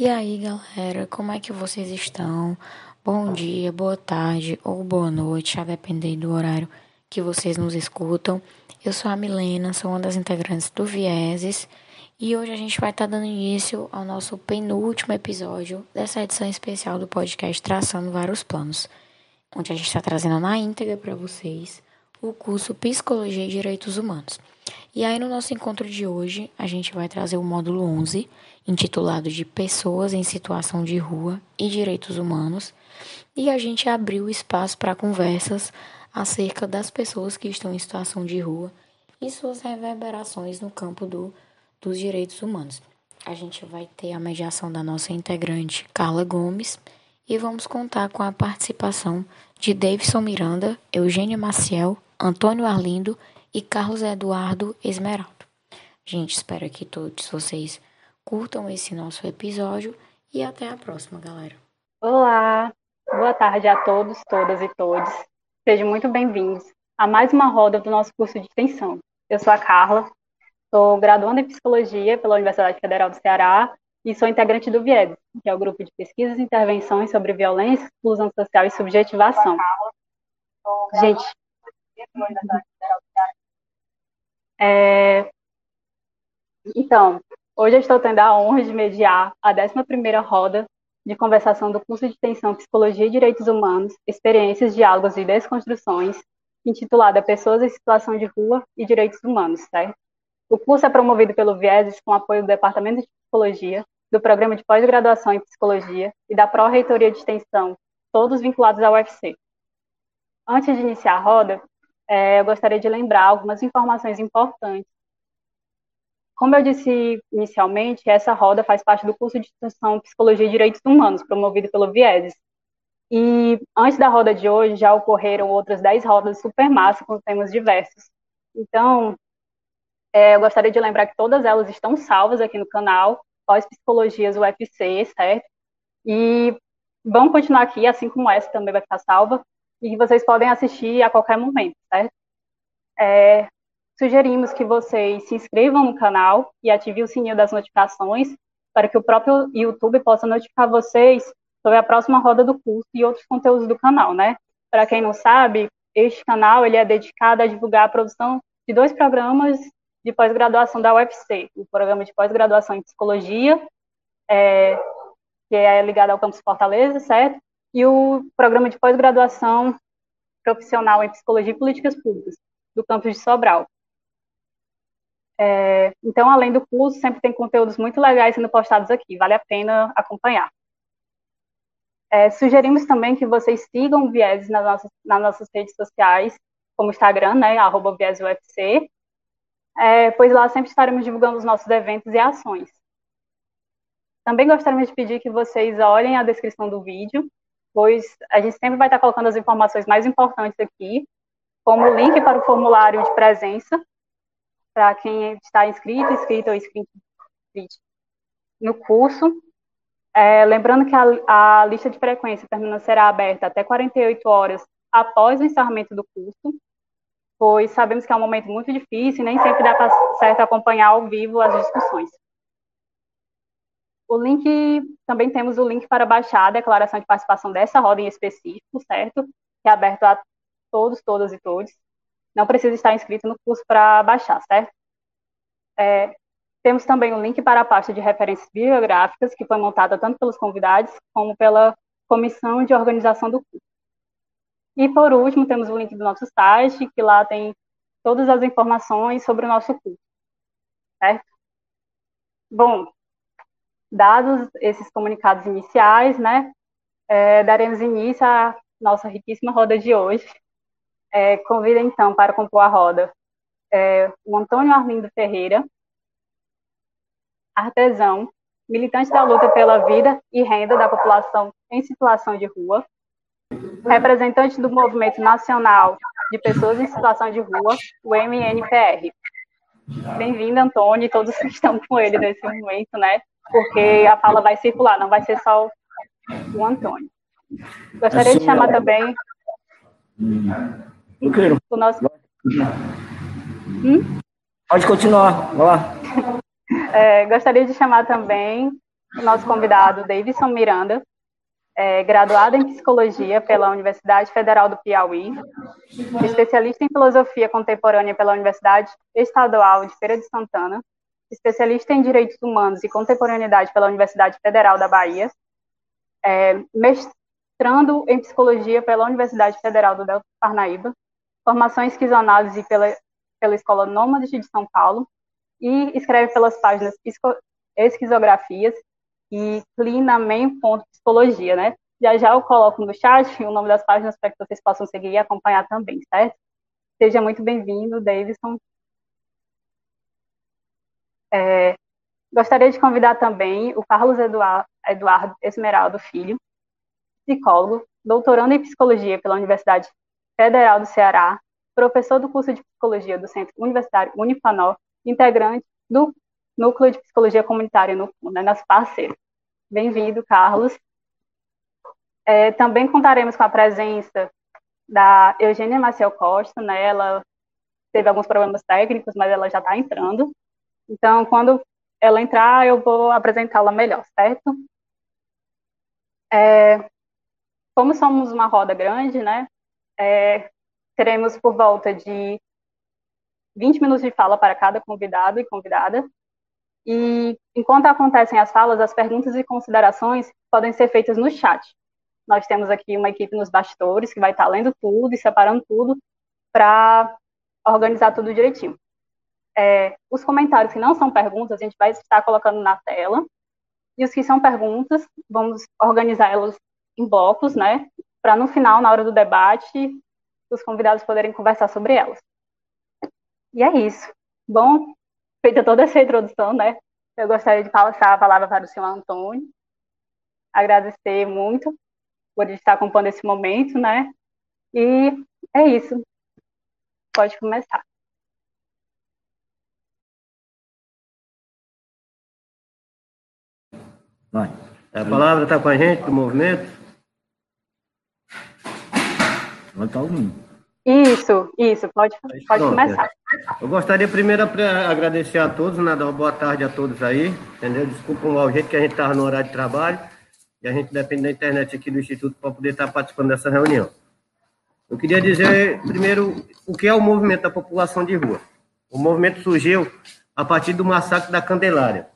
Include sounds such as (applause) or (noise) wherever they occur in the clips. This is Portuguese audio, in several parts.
E aí, galera, como é que vocês estão? Bom dia, boa tarde ou boa noite, a depender do horário que vocês nos escutam. Eu sou a Milena, sou uma das integrantes do Vieses e hoje a gente vai estar tá dando início ao nosso penúltimo episódio dessa edição especial do podcast Traçando Vários Planos, onde a gente está trazendo na íntegra para vocês o curso Psicologia e Direitos Humanos. E aí, no nosso encontro de hoje, a gente vai trazer o módulo 11, intitulado de Pessoas em Situação de Rua e Direitos Humanos, e a gente abriu espaço para conversas acerca das pessoas que estão em situação de rua e suas reverberações no campo do, dos direitos humanos. A gente vai ter a mediação da nossa integrante Carla Gomes e vamos contar com a participação de Davidson Miranda, Eugênia Maciel, Antônio Arlindo e Carlos Eduardo Esmeraldo. Gente, espero que todos vocês curtam esse nosso episódio e até a próxima, galera. Olá, boa tarde a todos, todas e todos. Sejam muito bem-vindos a mais uma roda do nosso curso de extensão. Eu sou a Carla, sou graduanda em Psicologia pela Universidade Federal do Ceará e sou integrante do VIED, que é o Grupo de Pesquisas e Intervenções sobre Violência, Exclusão Social e Subjetivação. Gente, é... Então, hoje eu estou tendo a honra de mediar a 11ª roda de conversação do curso de extensão Psicologia e Direitos Humanos, Experiências, Diálogos e Desconstruções, intitulada Pessoas em Situação de Rua e Direitos Humanos, certo? O curso é promovido pelo Vieses com apoio do Departamento de Psicologia, do Programa de Pós-Graduação em Psicologia e da Pró-Reitoria de Extensão, todos vinculados ao UFC. Antes de iniciar a roda, é, eu gostaria de lembrar algumas informações importantes. Como eu disse inicialmente, essa roda faz parte do curso de extensão Psicologia e Direitos Humanos, promovido pelo Vieses. E antes da roda de hoje, já ocorreram outras 10 rodas super massa com temas diversos. Então, é, eu gostaria de lembrar que todas elas estão salvas aqui no canal, Pós-Psicologias UFC, certo? E vão continuar aqui, assim como essa também vai ficar salva e vocês podem assistir a qualquer momento, certo? É, sugerimos que vocês se inscrevam no canal e ativem o sininho das notificações para que o próprio YouTube possa notificar vocês sobre a próxima roda do curso e outros conteúdos do canal, né? Para quem não sabe, este canal ele é dedicado a divulgar a produção de dois programas de pós-graduação da UFC, o programa de pós-graduação em psicologia, é, que é ligado ao campus Fortaleza, certo? E o programa de pós-graduação profissional em Psicologia e Políticas Públicas, do campus de Sobral. É, então, além do curso, sempre tem conteúdos muito legais sendo postados aqui, vale a pena acompanhar. É, sugerimos também que vocês sigam Viés nas nossas, nas nossas redes sociais, como Instagram, né, arroba ViesUFC, é, pois lá sempre estaremos divulgando os nossos eventos e ações. Também gostaríamos de pedir que vocês olhem a descrição do vídeo, pois a gente sempre vai estar colocando as informações mais importantes aqui, como o link para o formulário de presença, para quem está inscrito, inscrito ou inscrito no curso. É, lembrando que a, a, lista de frequência será aberta até 48 horas após o encerramento do curso, pois sabemos que é um momento muito difícil e nem sempre dá para certo acompanhar ao vivo as discussões. O link, também temos o link para baixar a declaração de participação dessa roda em específico, certo? Que é aberto a todos, todas e todos. Não precisa estar inscrito no curso para baixar, certo? É, temos também o link para a pasta de referências bibliográficas, que foi montada tanto pelos convidados como pela comissão de organização do curso. E, por último, temos o link do nosso site, que lá tem todas as informações sobre o nosso curso, certo? Bom, Dados esses comunicados iniciais, né, é, daremos início à nossa riquíssima roda de hoje. É, convido, então, para compor a roda é, o Antônio Arlindo Ferreira, artesão, militante da luta pela vida e renda da população em situação de rua, representante do Movimento Nacional de Pessoas em Situação de Rua, o MNPR. Bem-vindo, Antônio, e todos que estão com ele nesse momento, né? Porque a fala vai circular, não vai ser só o Antônio. Gostaria de chamar também. Eu quero. O nosso... Hum? Pode continuar, vai lá. É, gostaria de chamar também o nosso convidado, Davidson Miranda, é, graduado em Psicologia pela Universidade Federal do Piauí, especialista em Filosofia Contemporânea pela Universidade Estadual de Feira de Santana, especialista em Direitos Humanos e Contemporaneidade pela Universidade Federal da Bahia, é, mestrando em Psicologia pela Universidade Federal do Delta Parnaíba, formação em esquizoanálise pela, pela Escola Nômade de São Paulo, e escreve pelas páginas Esquizografias e clinamen.psicologia, né? Já já eu coloco no chat o nome das páginas para que vocês possam seguir e acompanhar também, certo? Seja muito bem-vindo, Davidson. É, gostaria de convidar também o Carlos Eduardo, Eduardo Esmeraldo Filho, psicólogo, doutorando em psicologia pela Universidade Federal do Ceará, professor do curso de psicologia do Centro Universitário Unifanor, integrante do Núcleo de Psicologia Comunitária no né, nas parceiras. Bem-vindo, Carlos. É, também contaremos com a presença da Eugênia Maciel Costa, né? Ela teve alguns problemas técnicos, mas ela já está entrando. Então, quando ela entrar, eu vou apresentá-la melhor, certo? É, como somos uma roda grande, né? É, teremos por volta de 20 minutos de fala para cada convidado e convidada. E enquanto acontecem as falas, as perguntas e considerações podem ser feitas no chat. Nós temos aqui uma equipe nos bastidores que vai estar lendo tudo e separando tudo para organizar tudo direitinho. É, os comentários que não são perguntas, a gente vai estar colocando na tela. E os que são perguntas, vamos organizá-los em blocos, né? Para no final, na hora do debate, os convidados poderem conversar sobre elas. E é isso. Bom, feita toda essa introdução, né? Eu gostaria de passar a palavra para o senhor Antônio. Agradecer muito por estar acompanhando esse momento, né? E é isso. Pode começar. Vai. A palavra está com a gente do movimento? Vai estar ouvindo. Isso, isso, pode, pode começar. Eu gostaria primeiro de agradecer a todos, dar uma boa tarde a todos aí, entendeu? Desculpa o jeito que a gente estava no horário de trabalho e a gente depende da internet aqui do Instituto para poder estar participando dessa reunião. Eu queria dizer primeiro o que é o movimento da população de rua. O movimento surgiu a partir do massacre da Candelária.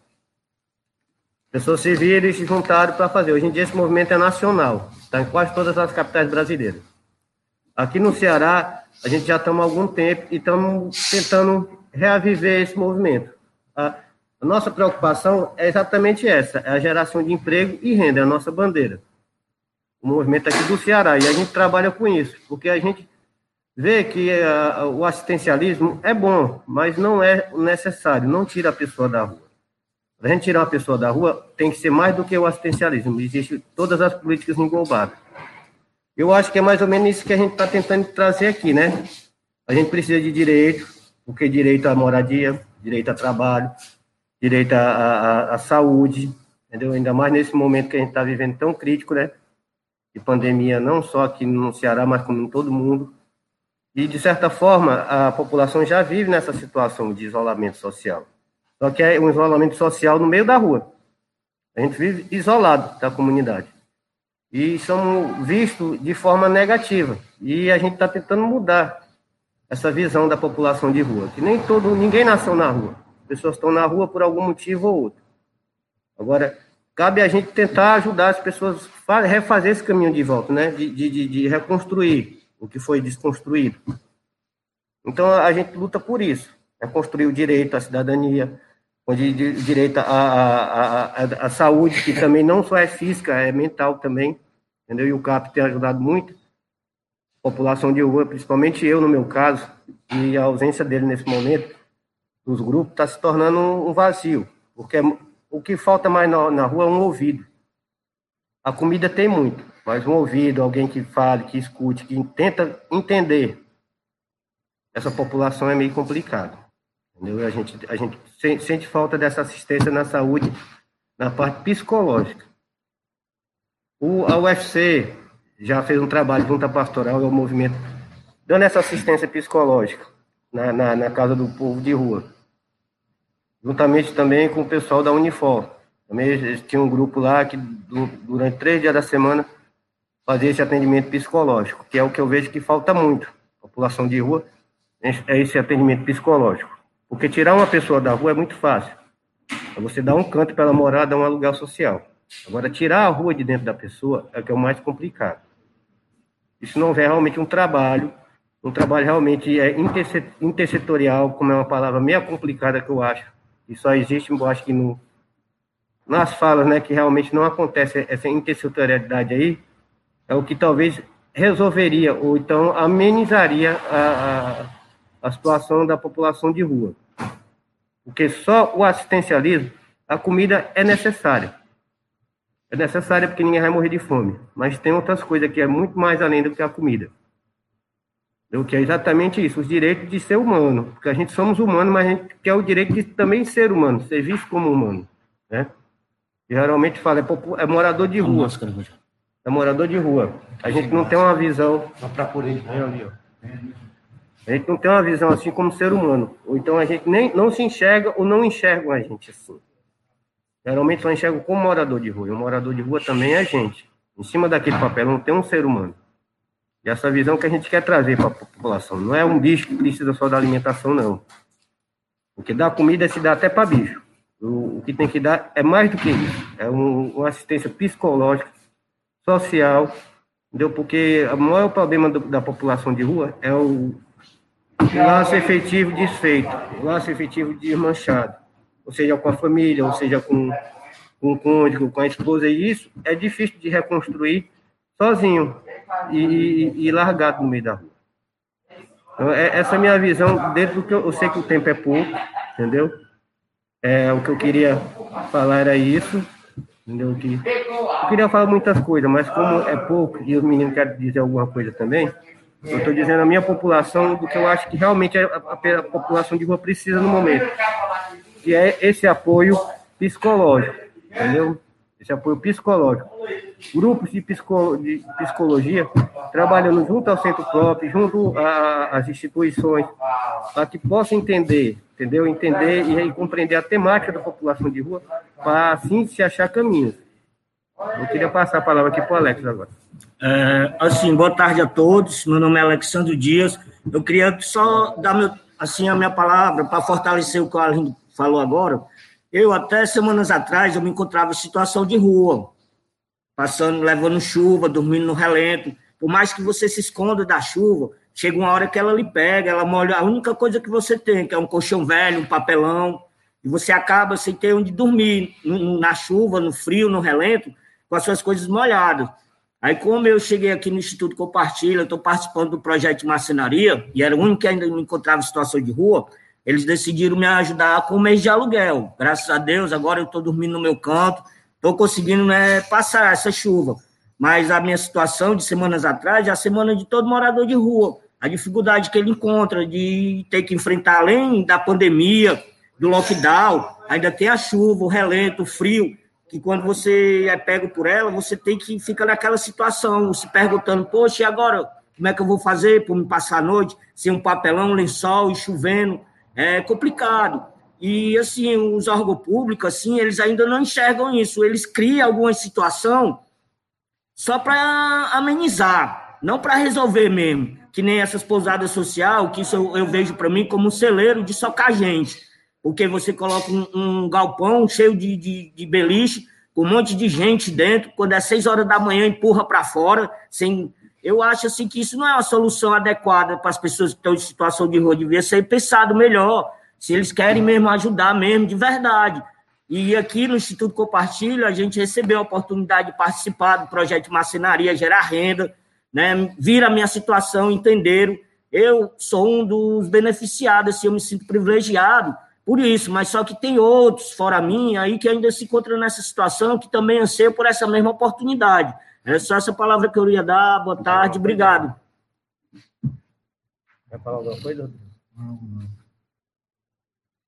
Pessoas se viram e se juntaram para fazer. Hoje em dia esse movimento é nacional, está em quase todas as capitais brasileiras. Aqui no Ceará, a gente já estamos há algum tempo e estamos tentando reaviver esse movimento. A, nossa preocupação é exatamente essa, é a geração de emprego e renda, é a nossa bandeira. O movimento aqui do Ceará, e a gente trabalha com isso, porque a gente vê que a, o assistencialismo é bom, mas não é necessário, não tira a pessoa da rua. Para a gente tirar uma pessoa da rua, tem que ser mais do que o assistencialismo, existem todas as políticas englobadas. Eu acho que é mais ou menos isso que a gente está tentando trazer aqui, né? A gente precisa de direito, porque direito à moradia, direito a trabalho, direito à, à, saúde, entendeu? Ainda mais nesse momento que a gente está vivendo tão crítico, né? De pandemia, não só aqui no Ceará, mas como em todo mundo. E, de certa forma, a população já vive nessa situação de isolamento social. Só que é um isolamento social no meio da rua. A gente vive isolado da comunidade e somos vistos de forma negativa. E a gente está tentando mudar essa visão da população de rua, que nem todo, ninguém nasceu na rua. As pessoas estão na rua por algum motivo ou outro. Agora, cabe a gente tentar ajudar as pessoas a refazer esse caminho de volta, né? De, de, de reconstruir o que foi desconstruído. Então, a gente luta por isso. É construir o direito à cidadania, o direito à, à, à, saúde, que também não só é física, é mental também entendeu? E o CAP tem ajudado muito a população de rua, principalmente eu, no meu caso, e a ausência dele nesse momento, dos grupos, está se tornando um vazio, porque o que falta mais na, na rua é um ouvido. A comida tem muito, mas um ouvido, alguém que fale, que escute, que tenta entender essa população é meio complicado. Entendeu? A gente, a gente sente falta dessa assistência na saúde, na parte psicológica. O, a UFC já fez um trabalho junto à pastoral e ao movimento, dando essa assistência psicológica na, na, na casa do povo de rua. Juntamente também com o pessoal da Unifor. Também eles tinham um grupo lá que durante três dias da semana fazia esse atendimento psicológico, que é o que eu vejo que falta muito. População de rua é esse atendimento psicológico. Porque tirar uma pessoa da rua é muito fácil. É você dar um canto para ela morar, dar um aluguel social. Agora, tirar a rua de dentro da pessoa é o que é o mais complicado. Isso não é realmente um trabalho, um trabalho realmente é intersetorial, como é uma palavra meio complicada que eu acho, e só existe, eu acho que no, nas falas, né, que realmente não acontece essa intersetorialidade aí, é o que talvez resolveria, ou então amenizaria a, a, a situação da população de rua. Porque só o assistencialismo, a comida é necessária. É necessária porque ninguém vai morrer de fome. Mas tem outras coisas que é muito mais além do que a comida. O que é exatamente isso, os direitos de ser humano. Porque a gente somos humanos, mas a gente quer o direito de também ser humano, ser visto como humano. Né? Geralmente fala, é, é morador de rua. É morador de rua. A gente não tem uma visão. A gente não tem uma visão assim como ser humano. Ou então a gente nem não se enxerga ou não enxerga a gente assim. Geralmente só enxerga como morador de rua. E o morador de rua também é gente. Em cima daquele papel não tem um ser humano. E essa visão que a gente quer trazer para a população. Não é um bicho que precisa só da alimentação, não. O que dá comida se dá até para bicho. O, o, que tem que dar é mais do que isso. É um, uma assistência psicológica, social, entendeu? Porque o maior problema do, da população de rua é o laço efetivo desfeito, laço efetivo desmanchado, ou seja, com a família, ou seja, com, com o cônjuge, com a esposa, e isso é difícil de reconstruir sozinho e, e, e largado no meio da rua. Então, é, essa é a minha visão, dentro do que eu, eu sei que o tempo é pouco, entendeu? É, o que eu queria falar era isso, entendeu? Que, eu queria falar muitas coisas, mas como é pouco e os meninos querem dizer alguma coisa também, eu estou dizendo a minha população do que eu acho que realmente a, a, a população de rua precisa no momento, que é esse apoio psicológico, entendeu? Esse apoio psicológico. Grupos de, psico, de psicologia trabalhando junto ao centro próprio, junto às instituições, para que possam entender, entendeu? Entender e, e compreender a temática da população de rua, para assim se achar caminhos. Eu queria passar a palavra aqui para o Alex agora. É, assim, boa tarde a todos. Meu nome é Alexandre Dias. Eu queria só dar meu, assim a minha palavra para fortalecer o que o Arlindo falou agora. Eu até semanas atrás eu me encontrava em situação de rua, passando, levando chuva, dormindo no relento. Por mais que você se esconda da chuva, chega uma hora que ela lhe pega, ela molha. A única coisa que você tem, que é um colchão velho, um papelão, e você acaba sem ter onde dormir, na chuva, no frio, no relento, com as suas coisas molhadas. Aí, como eu cheguei aqui no Instituto Compartilha, estou participando do projeto de marcenaria, e era o único que ainda me encontrava situação de rua, eles decidiram me ajudar com o mês de aluguel. Graças a Deus, agora eu estou dormindo no meu canto, estou conseguindo né, passar essa chuva. Mas a minha situação de semanas atrás é a semana de todo morador de rua. A dificuldade que ele encontra de ter que enfrentar, além da pandemia, do lockdown, ainda tem a chuva, o relento, o frio que quando você é pego por ela, você tem que ficar naquela situação, se perguntando, poxa, e agora? Como é que eu vou fazer para me passar a noite sem um papelão, um lençol e chovendo? É complicado. E, assim, os órgãos públicos, assim, eles ainda não enxergam isso. Eles criam alguma situação só para amenizar, não para resolver mesmo. Que nem essas pousadas social, que isso eu, eu vejo para mim como um celeiro de socar gente porque você coloca um, um galpão cheio de, de, de, beliche, com um monte de gente dentro, quando é seis horas da manhã, empurra para fora, sem. Eu acho assim que isso não é uma solução adequada para as pessoas que estão em situação de rua, devia ser pensado melhor, se eles querem mesmo ajudar mesmo, de verdade. E aqui no Instituto Compartilha, a gente recebeu a oportunidade de participar do projeto de marcenaria, gerar renda, né? Vira a minha situação, entenderam. Eu sou um dos beneficiados, assim, eu me sinto privilegiado, por isso, mas só que tem outros, fora mim, aí que ainda se encontram nessa situação, que também anseiam por essa mesma oportunidade. É só essa palavra que eu ia dar. Boa tarde, obrigado. Quer falar alguma coisa? Não, não.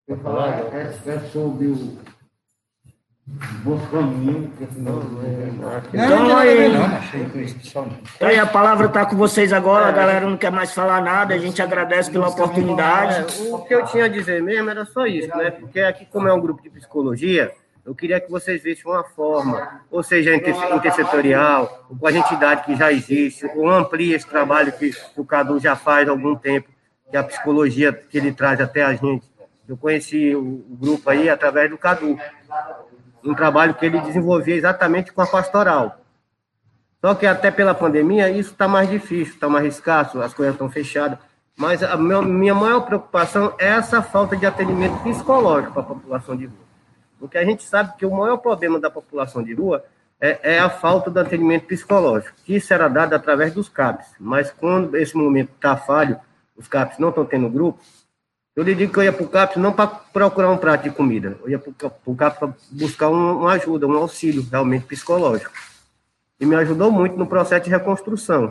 Quer falar? É, é sobre o então aí, então, aí a palavra está com vocês agora, a galera não quer mais falar nada, a gente agradece pela oportunidade. O que eu tinha a dizer mesmo era só isso, né? Porque aqui, como é um grupo de psicologia, Eu queria que vocês vissem uma forma, ou seja, intersetorial, com a entidade que já existe, ou amplie esse trabalho que o Cadu já faz há algum tempo, que é a psicologia que ele traz até a gente. Eu conheci o grupo aí através do Cadu, um trabalho que ele desenvolvia exatamente com a pastoral. Só que até pela pandemia isso está mais difícil, está mais escasso, as coisas estão fechadas. Mas a minha maior preocupação é essa falta de atendimento psicológico para a população de rua. Porque a gente sabe que o maior problema da população de rua é, é a falta de atendimento psicológico, que era dado através dos CAPs. Mas quando esse momento está falho, os CAPs não estão tendo grupo, eu lhe digo que eu ia para o CAPS não para procurar um prato de comida, eu ia para o CAPS para buscar um, uma ajuda, um auxílio realmente psicológico. E me ajudou muito no processo de reconstrução.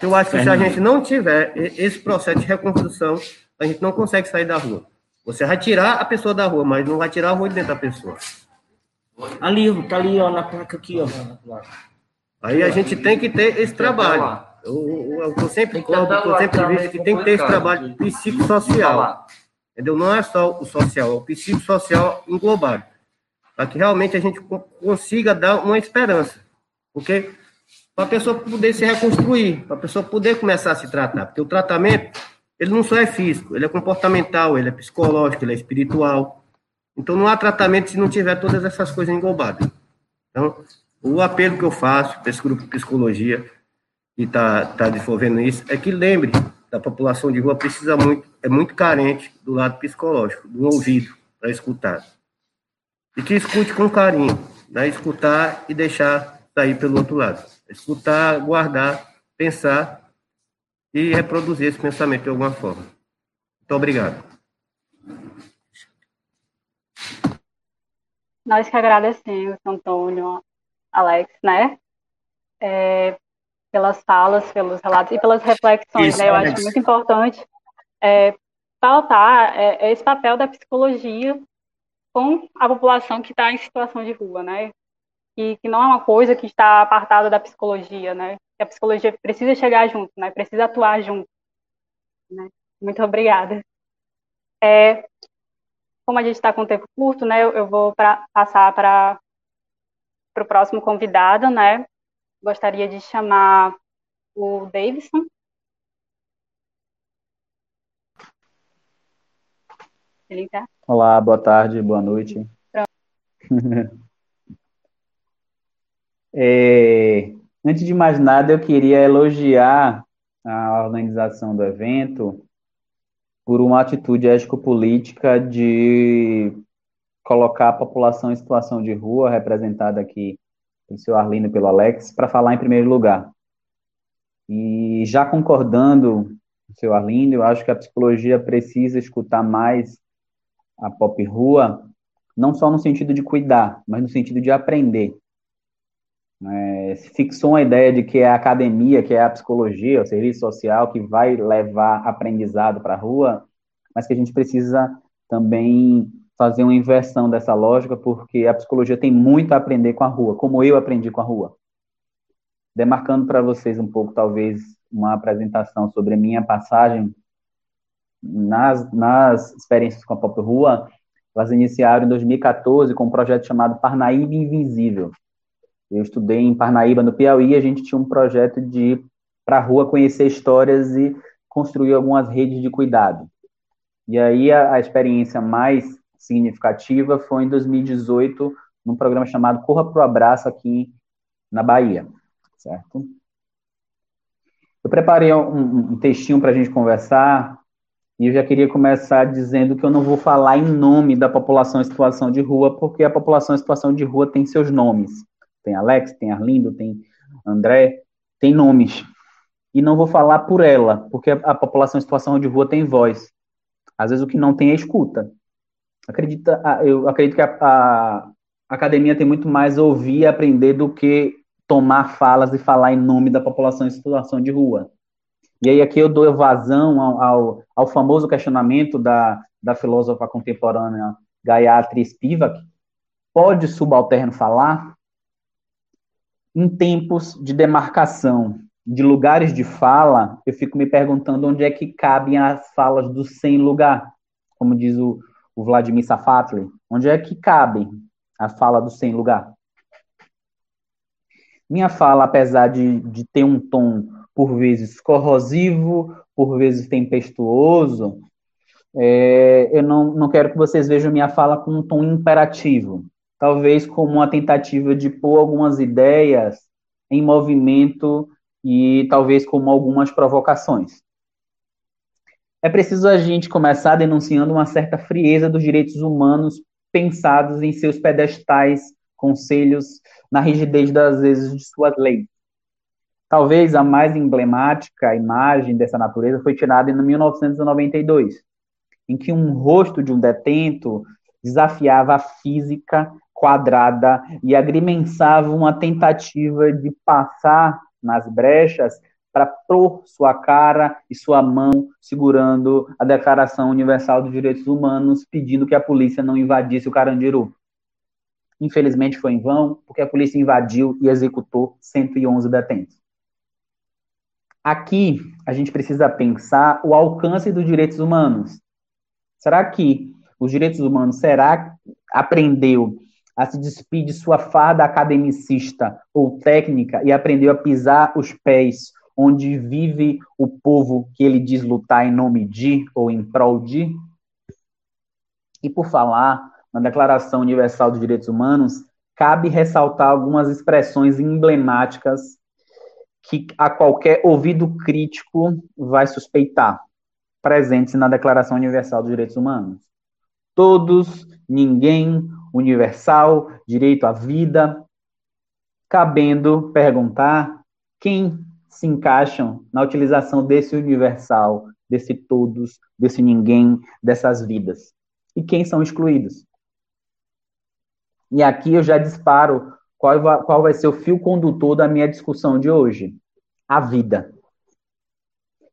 Eu acho que se a gente não tiver esse processo de reconstrução, a gente não consegue sair da rua. Você vai tirar a pessoa da rua, mas não vai tirar a rua de dentro da pessoa. Ali, tá ali, ó, na placa aqui, ó. Aí a gente tem que ter esse trabalho. Eu, eu, eu sempre cobro, eu sempre vejo que tem que ter esse trabalho psicossocial. Entendeu? Não é só o social, é o psicossocial englobado. Para que realmente a gente consiga dar uma esperança. Porque para a pessoa poder se reconstruir, para a pessoa poder começar a se tratar. Porque o tratamento, ele não só é físico, ele é comportamental, ele é psicológico, ele é espiritual. Então não há tratamento se não tiver todas essas coisas englobadas. Então, o apelo que eu faço para esse grupo de psicologia que está tá desenvolvendo isso é que lembre da população de rua precisa muito, é muito carente do lado psicológico, do ouvido para escutar. E que escute com carinho, né? escutar e deixar sair pelo outro lado. Escutar, guardar, pensar e reproduzir esse pensamento de alguma forma. Muito obrigado. Nós que agradecemos, Antônio, Alex, né? É, pelas falas, pelos relatos e pelas reflexões. Isso, né? Eu acho muito importante é, pautar é, esse papel da psicologia com a população que está em situação de rua, né? Que, que não é uma coisa que está apartada da psicologia, né? Que a psicologia precisa chegar junto, né? Precisa atuar junto. Né? Muito obrigada. É, como a gente está com tempo curto, né? Eu, eu vou pra, passar para o próximo convidado, né? Gostaria de chamar o Davidson. Ele tá? Olá, boa tarde, boa noite. (laughs) é, antes de mais nada, eu queria elogiar a organização do evento por uma atitude ético-política de colocar a população em situação de rua, representada aqui pelo seu Arlindo pelo Alex, para falar em primeiro lugar. E já concordando com o seu Arlindo, eu acho que a psicologia precisa escutar mais a pop rua, não só no sentido de cuidar, mas no sentido de aprender. É, fixou uma ideia de que é a academia, que é a psicologia, o serviço social que vai levar aprendizado para a rua, mas que a gente precisa também fazer uma inversão dessa lógica, porque a psicologia tem muito a aprender com a rua, como eu aprendi com a rua. Demarcando para vocês um pouco, talvez, uma apresentação sobre a minha passagem nas, nas experiências com a própria rua, elas iniciaram em 2014 com um projeto chamado Parnaíba Invisível. Eu estudei em Parnaíba, no Piauí, a gente tinha um projeto de ir para a rua conhecer histórias e construir algumas redes de cuidado. E aí a, a experiência mais significativa foi em 2018, num programa chamado Corra pro Abraço aqui na Bahia, certo? Eu preparei um, um textinho para a gente conversar e eu já queria começar dizendo que eu não vou falar em nome da população em situação de rua, porque a população em situação de rua tem seus nomes. Tem Alex, tem Arlindo, tem André, tem nomes. E não vou falar por ela, porque a população em situação de rua tem voz. Às vezes o que não tem é escuta acredita, eu acredito que a, a, academia tem muito mais ouvir e aprender do que tomar falas e falar em nome da população em situação de rua. E aí aqui eu dou vazão ao, ao, ao famoso questionamento da, da filósofa contemporânea Gayatri Spivak, pode subalterno falar? Em tempos de demarcação de lugares de fala, eu fico me perguntando onde é que cabem as falas do sem lugar, como diz o, o Vladimir Safatli, onde é que cabem a fala do sem lugar. Minha fala, apesar de, de ter um tom por vezes corrosivo, por vezes tempestuoso, é, eu não, não quero que vocês vejam minha fala com um tom imperativo, talvez como uma tentativa de pôr algumas ideias em movimento e talvez como algumas provocações. É preciso a gente começar denunciando uma certa frieza dos direitos humanos pensados em seus pedestais, conselhos, na rigidez das vezes de suas leis. Talvez a mais emblemática imagem dessa natureza foi tirada em 1992, em que um rosto de um detento desafiava a física quadrada e agrimensava uma tentativa de passar nas brechas para pôr sua cara e sua mão segurando a Declaração Universal dos Direitos Humanos, pedindo que a polícia não invadisse o Carandiru. Infelizmente foi em vão, porque a polícia invadiu e executou 111 detentos. Aqui a gente precisa pensar o alcance dos direitos humanos. Será que os direitos humanos será aprendeu a se despedir de sua farda academicista ou técnica e aprendeu a pisar os pés onde vive o povo que ele diz lutar em nome de ou em prol de? E por falar na Declaração Universal dos Direitos Humanos, cabe ressaltar algumas expressões emblemáticas que a qualquer ouvido crítico vai suspeitar, presentes na Declaração Universal dos Direitos Humanos. Todos, ninguém, universal, direito à vida, cabendo perguntar quem se encaixam na utilização desse universal, desse todos, desse ninguém, dessas vidas. E quem são excluídos? E aqui eu já disparo qual vai, qual vai ser o fio condutor da minha discussão de hoje: a vida.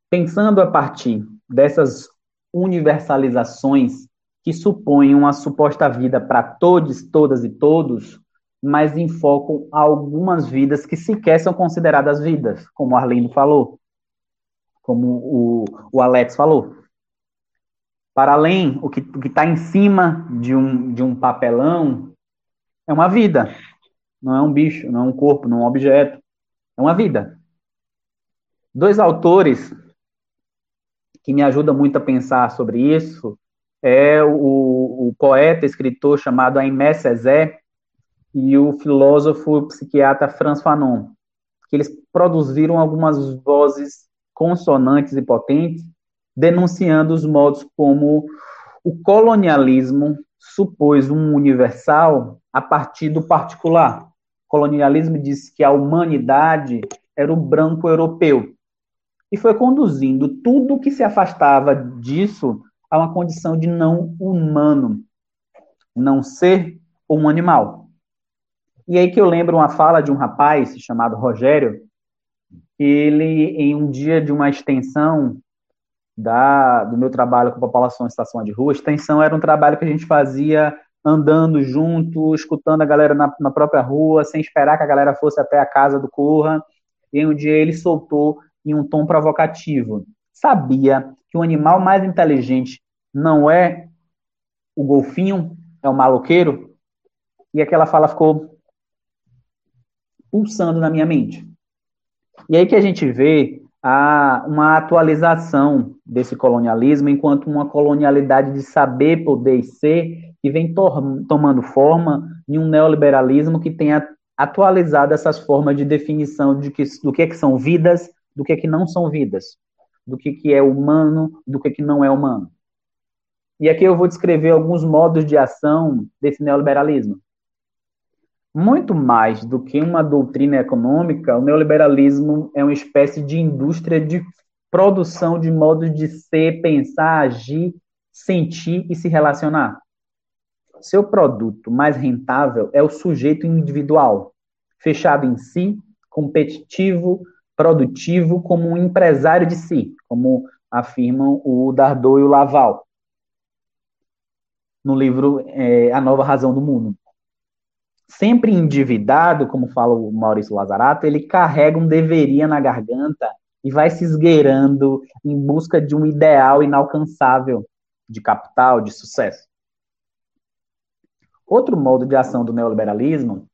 Pensando a partir dessas universalizações que supõem uma suposta vida para todos, todas e todos, mas enfocam algumas vidas que sequer são consideradas vidas, como o Arlindo falou, como o, o Alex falou. Para além, o que está em cima de um, de um papelão é uma vida, não é um bicho, não é um corpo, não é um objeto, é uma vida. Dois autores que me ajudam muito a pensar sobre isso é o, o poeta, escritor chamado Aimé Césaire, e o filósofo psiquiatra Franz Fanon, que eles produziram algumas vozes consonantes e potentes, denunciando os modos como o colonialismo supôs um universal a partir do particular. O colonialismo disse que a humanidade era o branco europeu e foi conduzindo tudo que se afastava disso a uma condição de não humano, não ser um animal. E aí que eu lembro uma fala de um rapaz chamado Rogério, ele, em um dia de uma extensão da, do meu trabalho com população em estação de rua, extensão era um trabalho que a gente fazia andando junto, escutando a galera na, na própria rua, sem esperar que a galera fosse até a casa do Corra. E um dia ele soltou em um tom provocativo. Sabia que o animal mais inteligente não é o golfinho, é o maloqueiro? E aquela fala ficou pulsando na minha mente. E aí que a gente vê a, uma atualização desse colonialismo enquanto uma colonialidade de saber, poder e ser, que vem to tomando forma em um neoliberalismo que tem atualizado essas formas de definição de que, do que, é que são vidas, do que, é que não são vidas, do que, que é humano, do que, que não é humano. E aqui eu vou descrever alguns modos de ação desse neoliberalismo. Muito mais do que uma doutrina econômica, o neoliberalismo é uma espécie de indústria de produção de modos de ser, pensar, agir, sentir e se relacionar. Seu produto mais rentável é o sujeito individual, fechado em si, competitivo, produtivo, como um empresário de si, como afirmam o Dardot e o Laval no livro é, A Nova Razão do Mundo sempre endividado, como fala o Maurício Lazarato, ele carrega um deveria na garganta e vai se esgueirando em busca de um ideal inalcançável de capital, de sucesso. Outro modo de ação do neoliberalismo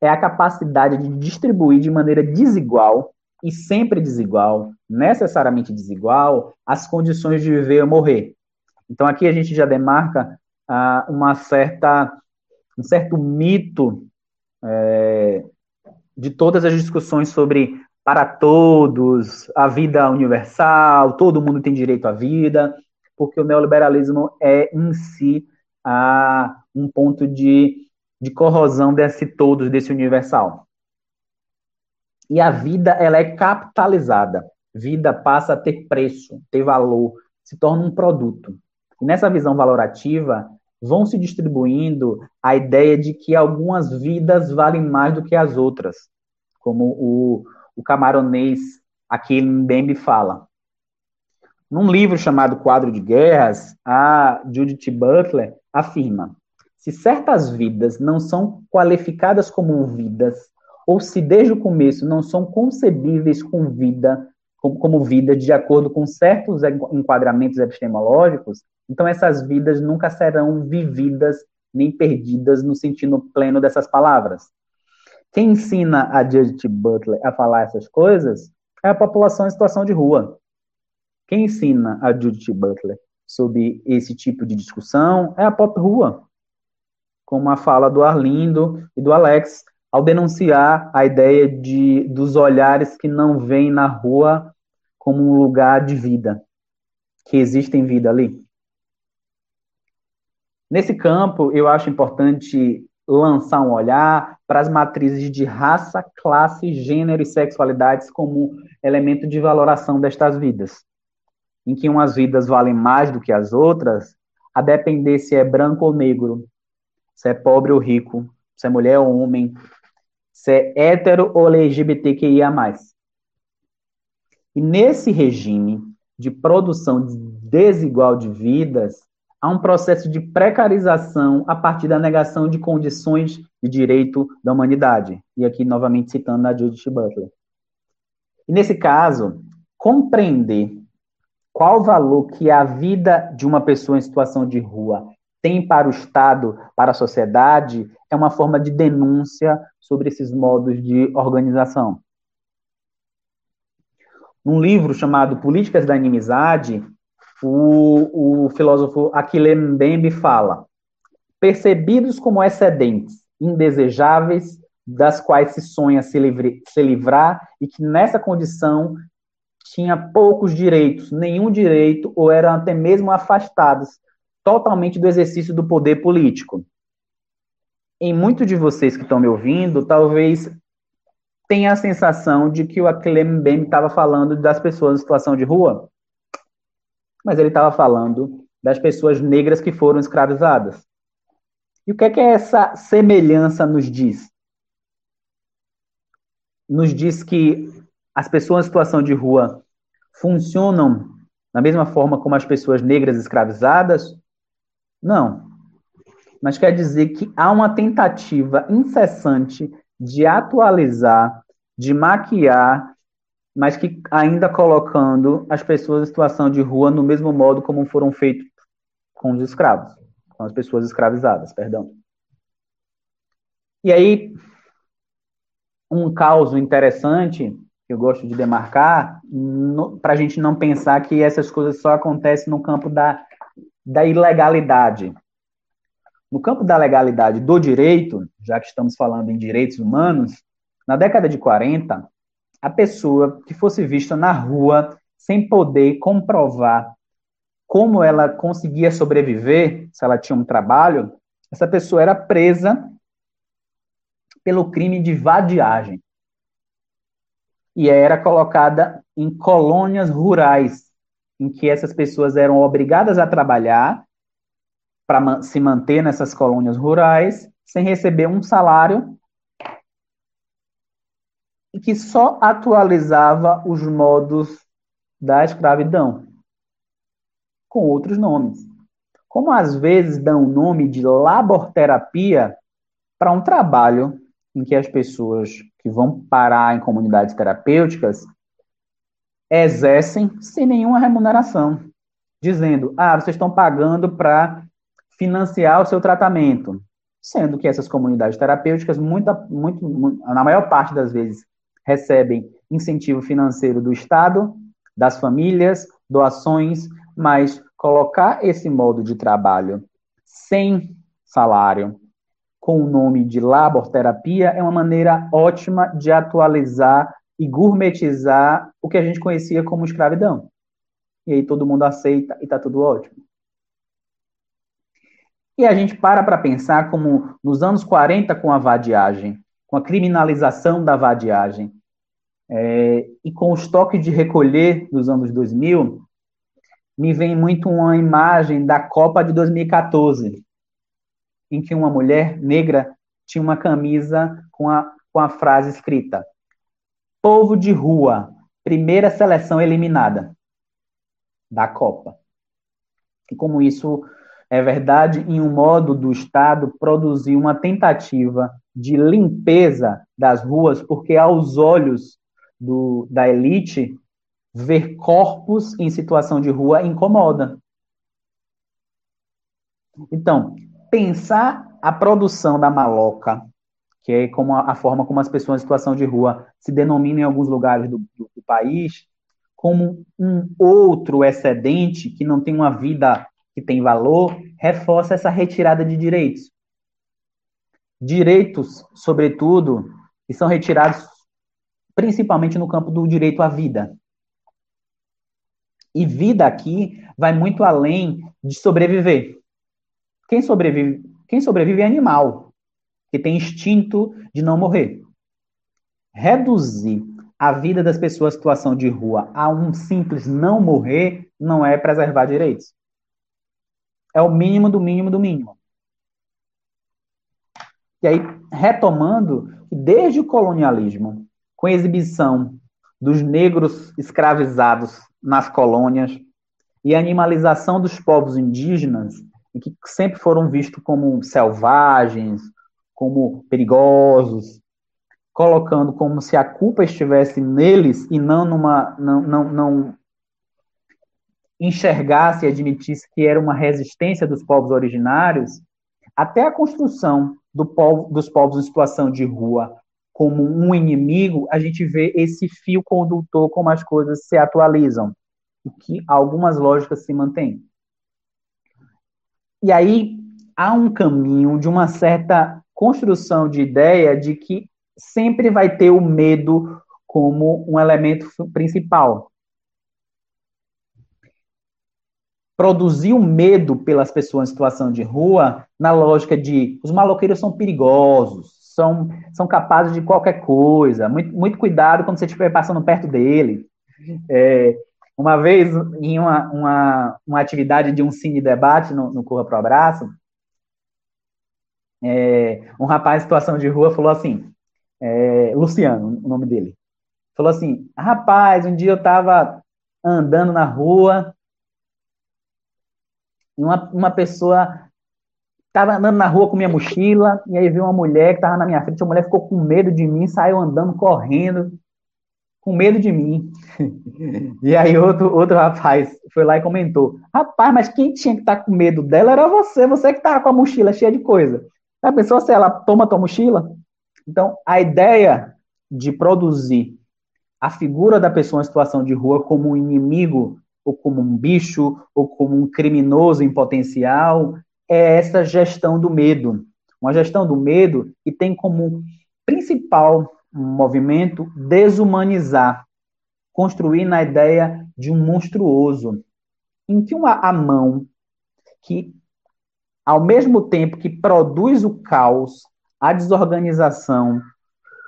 é a capacidade de distribuir de maneira desigual e sempre desigual, necessariamente desigual, as condições de viver ou morrer. Então aqui a gente já demarca ah, uma certa, um certo mito é, de todas as discussões sobre para todos, a vida universal, todo mundo tem direito à vida, porque o neoliberalismo é em si ah, um ponto de, de corrosão desse todos, desse universal. E a vida, ela é capitalizada. Vida passa a ter preço, ter valor, se torna um produto. E nessa visão valorativa, vão se distribuindo a ideia de que algumas vidas valem mais do que as outras, como o, o camaronês aqui Mbembe fala. Num livro chamado Quadro de Guerras, a Judith Butler afirma: se certas vidas não são qualificadas como vidas, ou se desde o começo não são concebíveis com vida, como, como vida de acordo com certos enquadramentos epistemológicos, então essas vidas nunca serão vividas nem perdidas no sentido pleno dessas palavras. Quem ensina a Judith Butler a falar essas coisas é a população em situação de rua. Quem ensina a Judith Butler sobre esse tipo de discussão é a pop rua, como a fala do Arlindo e do Alex, ao denunciar a ideia de dos olhares que não veem na rua como um lugar de vida, que existem vida ali. Nesse campo, eu acho importante lançar um olhar para as matrizes de raça, classe, gênero e sexualidades como elemento de valoração destas vidas, em que umas vidas valem mais do que as outras, a depender se é branco ou negro, se é pobre ou rico, se é mulher ou homem, se é hétero ou LGBTQIA+. E nesse regime de produção desigual de vidas, há um processo de precarização a partir da negação de condições de direito da humanidade. E aqui, novamente, citando a Judith Butler. E nesse caso, compreender qual valor que a vida de uma pessoa em situação de rua tem para o Estado, para a sociedade, é uma forma de denúncia sobre esses modos de organização. Num livro chamado Políticas da Inimizade, o, o filósofo Aquile Mbembe fala: percebidos como excedentes, indesejáveis, das quais se sonha se, livre, se livrar, e que nessa condição tinha poucos direitos, nenhum direito, ou eram até mesmo afastados totalmente do exercício do poder político. Em muitos de vocês que estão me ouvindo, talvez tenha a sensação de que o Aquile Mbembe estava falando das pessoas em situação de rua, mas ele estava falando das pessoas negras que foram escravizadas. E o que é que essa semelhança nos diz? Nos diz que as pessoas em situação de rua funcionam da mesma forma como as pessoas negras escravizadas? Não. Mas quer dizer que há uma tentativa incessante de atualizar, de maquiar mas que ainda colocando as pessoas em situação de rua no mesmo modo como foram feitos com os escravos, com as pessoas escravizadas, perdão. E aí, um caso interessante que eu gosto de demarcar, para a gente não pensar que essas coisas só acontecem no campo da, da ilegalidade. No campo da legalidade do direito, já que estamos falando em direitos humanos, na década de 40, a pessoa que fosse vista na rua sem poder comprovar como ela conseguia sobreviver, se ela tinha um trabalho, essa pessoa era presa pelo crime de vadiagem. E era colocada em colônias rurais, em que essas pessoas eram obrigadas a trabalhar para se manter nessas colônias rurais, sem receber um salário que só atualizava os modos da escravidão, com outros nomes. Como às vezes dão o nome de laborterapia para um trabalho em que as pessoas que vão parar em comunidades terapêuticas exercem sem nenhuma remuneração, dizendo: ah, vocês estão pagando para financiar o seu tratamento. sendo que essas comunidades terapêuticas, muita, muito, muito, na maior parte das vezes, recebem incentivo financeiro do Estado, das famílias, doações, mas colocar esse modo de trabalho sem salário, com o nome de laborterapia, é uma maneira ótima de atualizar e gourmetizar o que a gente conhecia como escravidão. E aí todo mundo aceita e está tudo ótimo. E a gente para para pensar como nos anos 40 com a vadiagem, com a criminalização da vadiagem, é, e com os toques de recolher dos anos 2000, me vem muito uma imagem da Copa de 2014, em que uma mulher negra tinha uma camisa com a, com a frase escrita: Povo de rua, primeira seleção eliminada da Copa. E como isso é verdade, em um modo do Estado produzir uma tentativa de limpeza das ruas, porque aos olhos do, da elite, ver corpos em situação de rua incomoda. Então, pensar a produção da maloca, que é como a, a forma como as pessoas em situação de rua se denominam em alguns lugares do, do, do país, como um outro excedente que não tem uma vida que tem valor, reforça essa retirada de direitos. Direitos, sobretudo, que são retirados principalmente no campo do direito à vida. E vida aqui vai muito além de sobreviver. Quem sobrevive, quem sobrevive é animal, que tem instinto de não morrer. Reduzir a vida das pessoas em situação de rua a um simples não morrer não é preservar direitos. É o mínimo do mínimo do mínimo. E aí, retomando, desde o colonialismo, com exibição dos negros escravizados nas colônias e animalização dos povos indígenas, que sempre foram vistos como selvagens, como perigosos, colocando como se a culpa estivesse neles e não numa não, não, não enxergasse e admitisse que era uma resistência dos povos originários, até a construção do povo, dos povos em situação de rua como um inimigo, a gente vê esse fio condutor como as coisas se atualizam e que algumas lógicas se mantêm. E aí há um caminho de uma certa construção de ideia de que sempre vai ter o medo como um elemento principal. Produzir o medo pelas pessoas em situação de rua, na lógica de os maloqueiros são perigosos, são, são capazes de qualquer coisa. Muito, muito cuidado quando você estiver passando perto dele. É, uma vez, em uma, uma, uma atividade de um cine debate no, no Corra Pro Abraço, é, um rapaz em situação de rua falou assim, é, Luciano, o nome dele, falou assim, rapaz, um dia eu estava andando na rua e uma, uma pessoa Tava andando na rua com minha mochila, e aí veio uma mulher que tava na minha frente, a mulher ficou com medo de mim, saiu andando, correndo, com medo de mim. (laughs) e aí outro, outro rapaz foi lá e comentou, rapaz, mas quem tinha que estar tá com medo dela era você, você que tava com a mochila cheia de coisa. A pessoa, se ela toma tua mochila? Então, a ideia de produzir a figura da pessoa em situação de rua como um inimigo, ou como um bicho, ou como um criminoso em potencial, é essa gestão do medo. Uma gestão do medo que tem como principal movimento desumanizar, construir na ideia de um monstruoso, em que uma, a mão que, ao mesmo tempo que produz o caos, a desorganização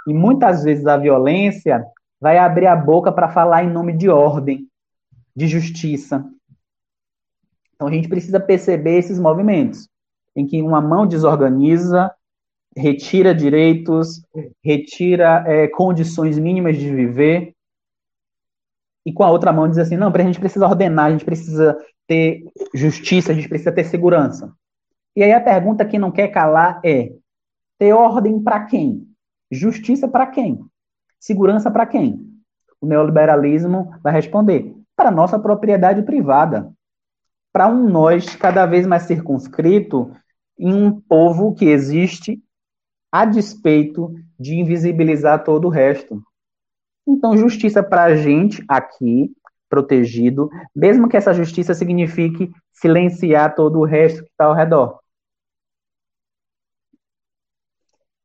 e muitas vezes a violência, vai abrir a boca para falar em nome de ordem, de justiça, então a gente precisa perceber esses movimentos, em que uma mão desorganiza, retira direitos, retira é, condições mínimas de viver, e com a outra mão diz assim: não, a gente precisa ordenar, a gente precisa ter justiça, a gente precisa ter segurança. E aí a pergunta que não quer calar é: ter ordem para quem? Justiça para quem? Segurança para quem? O neoliberalismo vai responder: para nossa propriedade privada para um nós cada vez mais circunscrito em um povo que existe a despeito de invisibilizar todo o resto. Então, justiça para a gente aqui, protegido, mesmo que essa justiça signifique silenciar todo o resto que está ao redor.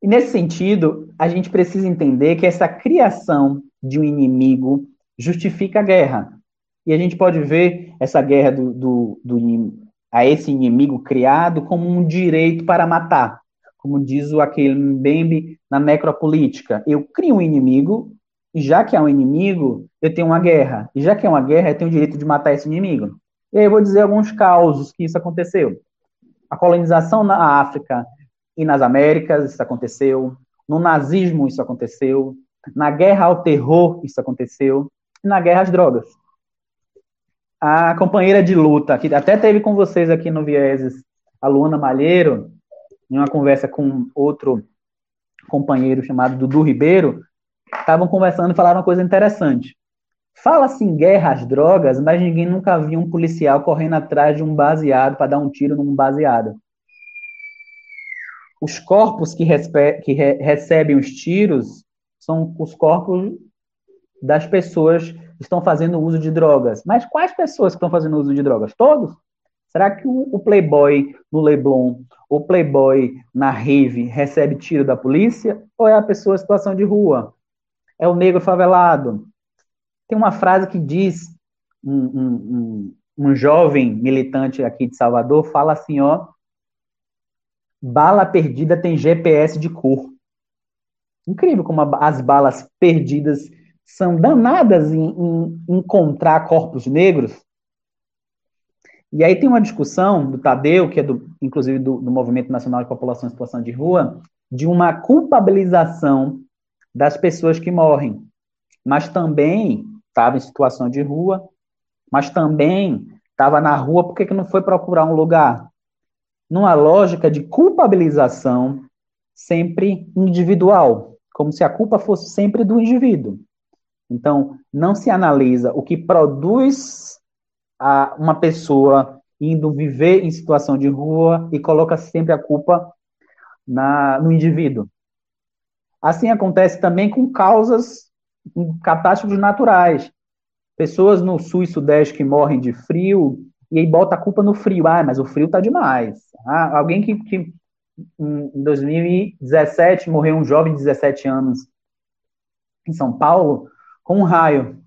E nesse sentido, a gente precisa entender que essa criação de um inimigo justifica a guerra. E a gente pode ver essa guerra do, do, do, a esse inimigo criado como um direito para matar. Como diz o aquele Mbembe na necropolítica. Eu crio um inimigo, e já que é um inimigo, eu tenho uma guerra. E já que é uma guerra, eu tenho o direito de matar esse inimigo. E aí eu vou dizer alguns causos que isso aconteceu. A colonização na África e nas Américas, isso aconteceu. No nazismo, isso aconteceu. Na guerra ao terror, isso aconteceu. E na guerra às drogas. A companheira de luta, que até teve com vocês aqui no Vieses, a Luana Malheiro, em uma conversa com outro companheiro chamado Dudu Ribeiro, estavam conversando e falaram uma coisa interessante. Fala-se em guerra às drogas, mas ninguém nunca viu um policial correndo atrás de um baseado para dar um tiro num baseado os corpos que, que re recebem os tiros são os corpos das pessoas estão fazendo uso de drogas. Mas quais pessoas estão fazendo uso de drogas? Todos? Será que o, o playboy no Leblon, o playboy na rave recebe tiro da polícia? Ou é a pessoa em situação de rua? É o negro favelado? Tem uma frase que diz, um, um, um, um jovem militante aqui de Salvador fala assim, ó, Bala perdida tem GPS de cor. Incrível como as balas perdidas são danadas em, em encontrar corpos negros. E aí tem uma discussão do Tadeu, que é do, inclusive do, do Movimento Nacional de População em Situação de Rua, de uma culpabilização das pessoas que morrem. Mas também estava em situação de rua, mas também estava na rua, por que não foi procurar um lugar? numa lógica de culpabilização sempre individual, como se a culpa fosse sempre do indivíduo. Então, não se analisa o que produz a uma pessoa indo viver em situação de rua e coloca sempre a culpa na, no indivíduo. Assim acontece também com causas, com catástrofes naturais. Pessoas no sul e sudeste que morrem de frio e aí bota a culpa no frio. Ah, mas o frio tá demais. Ah, alguém que, que em 2017 morreu um jovem de 17 anos em São Paulo com um raio.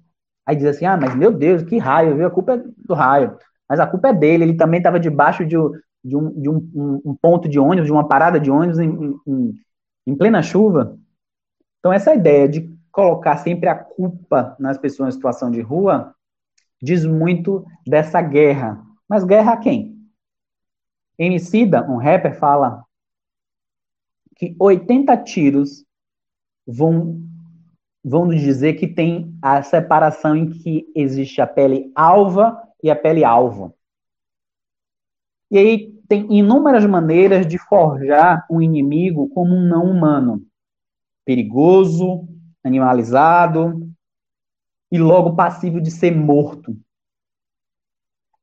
Aí diz assim: ah, mas meu Deus, que raio, viu? A culpa é do raio. Mas a culpa é dele, ele também estava debaixo de, de, um, de um, um, ponto de ônibus, de uma parada de ônibus em, em, em plena chuva. Então, essa ideia de colocar sempre a culpa nas pessoas em situação de rua diz muito dessa guerra. Mas guerra a quem? Emicida, um rapper, fala que 80 tiros vão, vão dizer que tem a separação em que existe a pele alva e a pele alvo. E aí tem inúmeras maneiras de forjar um inimigo como um não humano. Perigoso, animalizado, e logo passível de ser morto.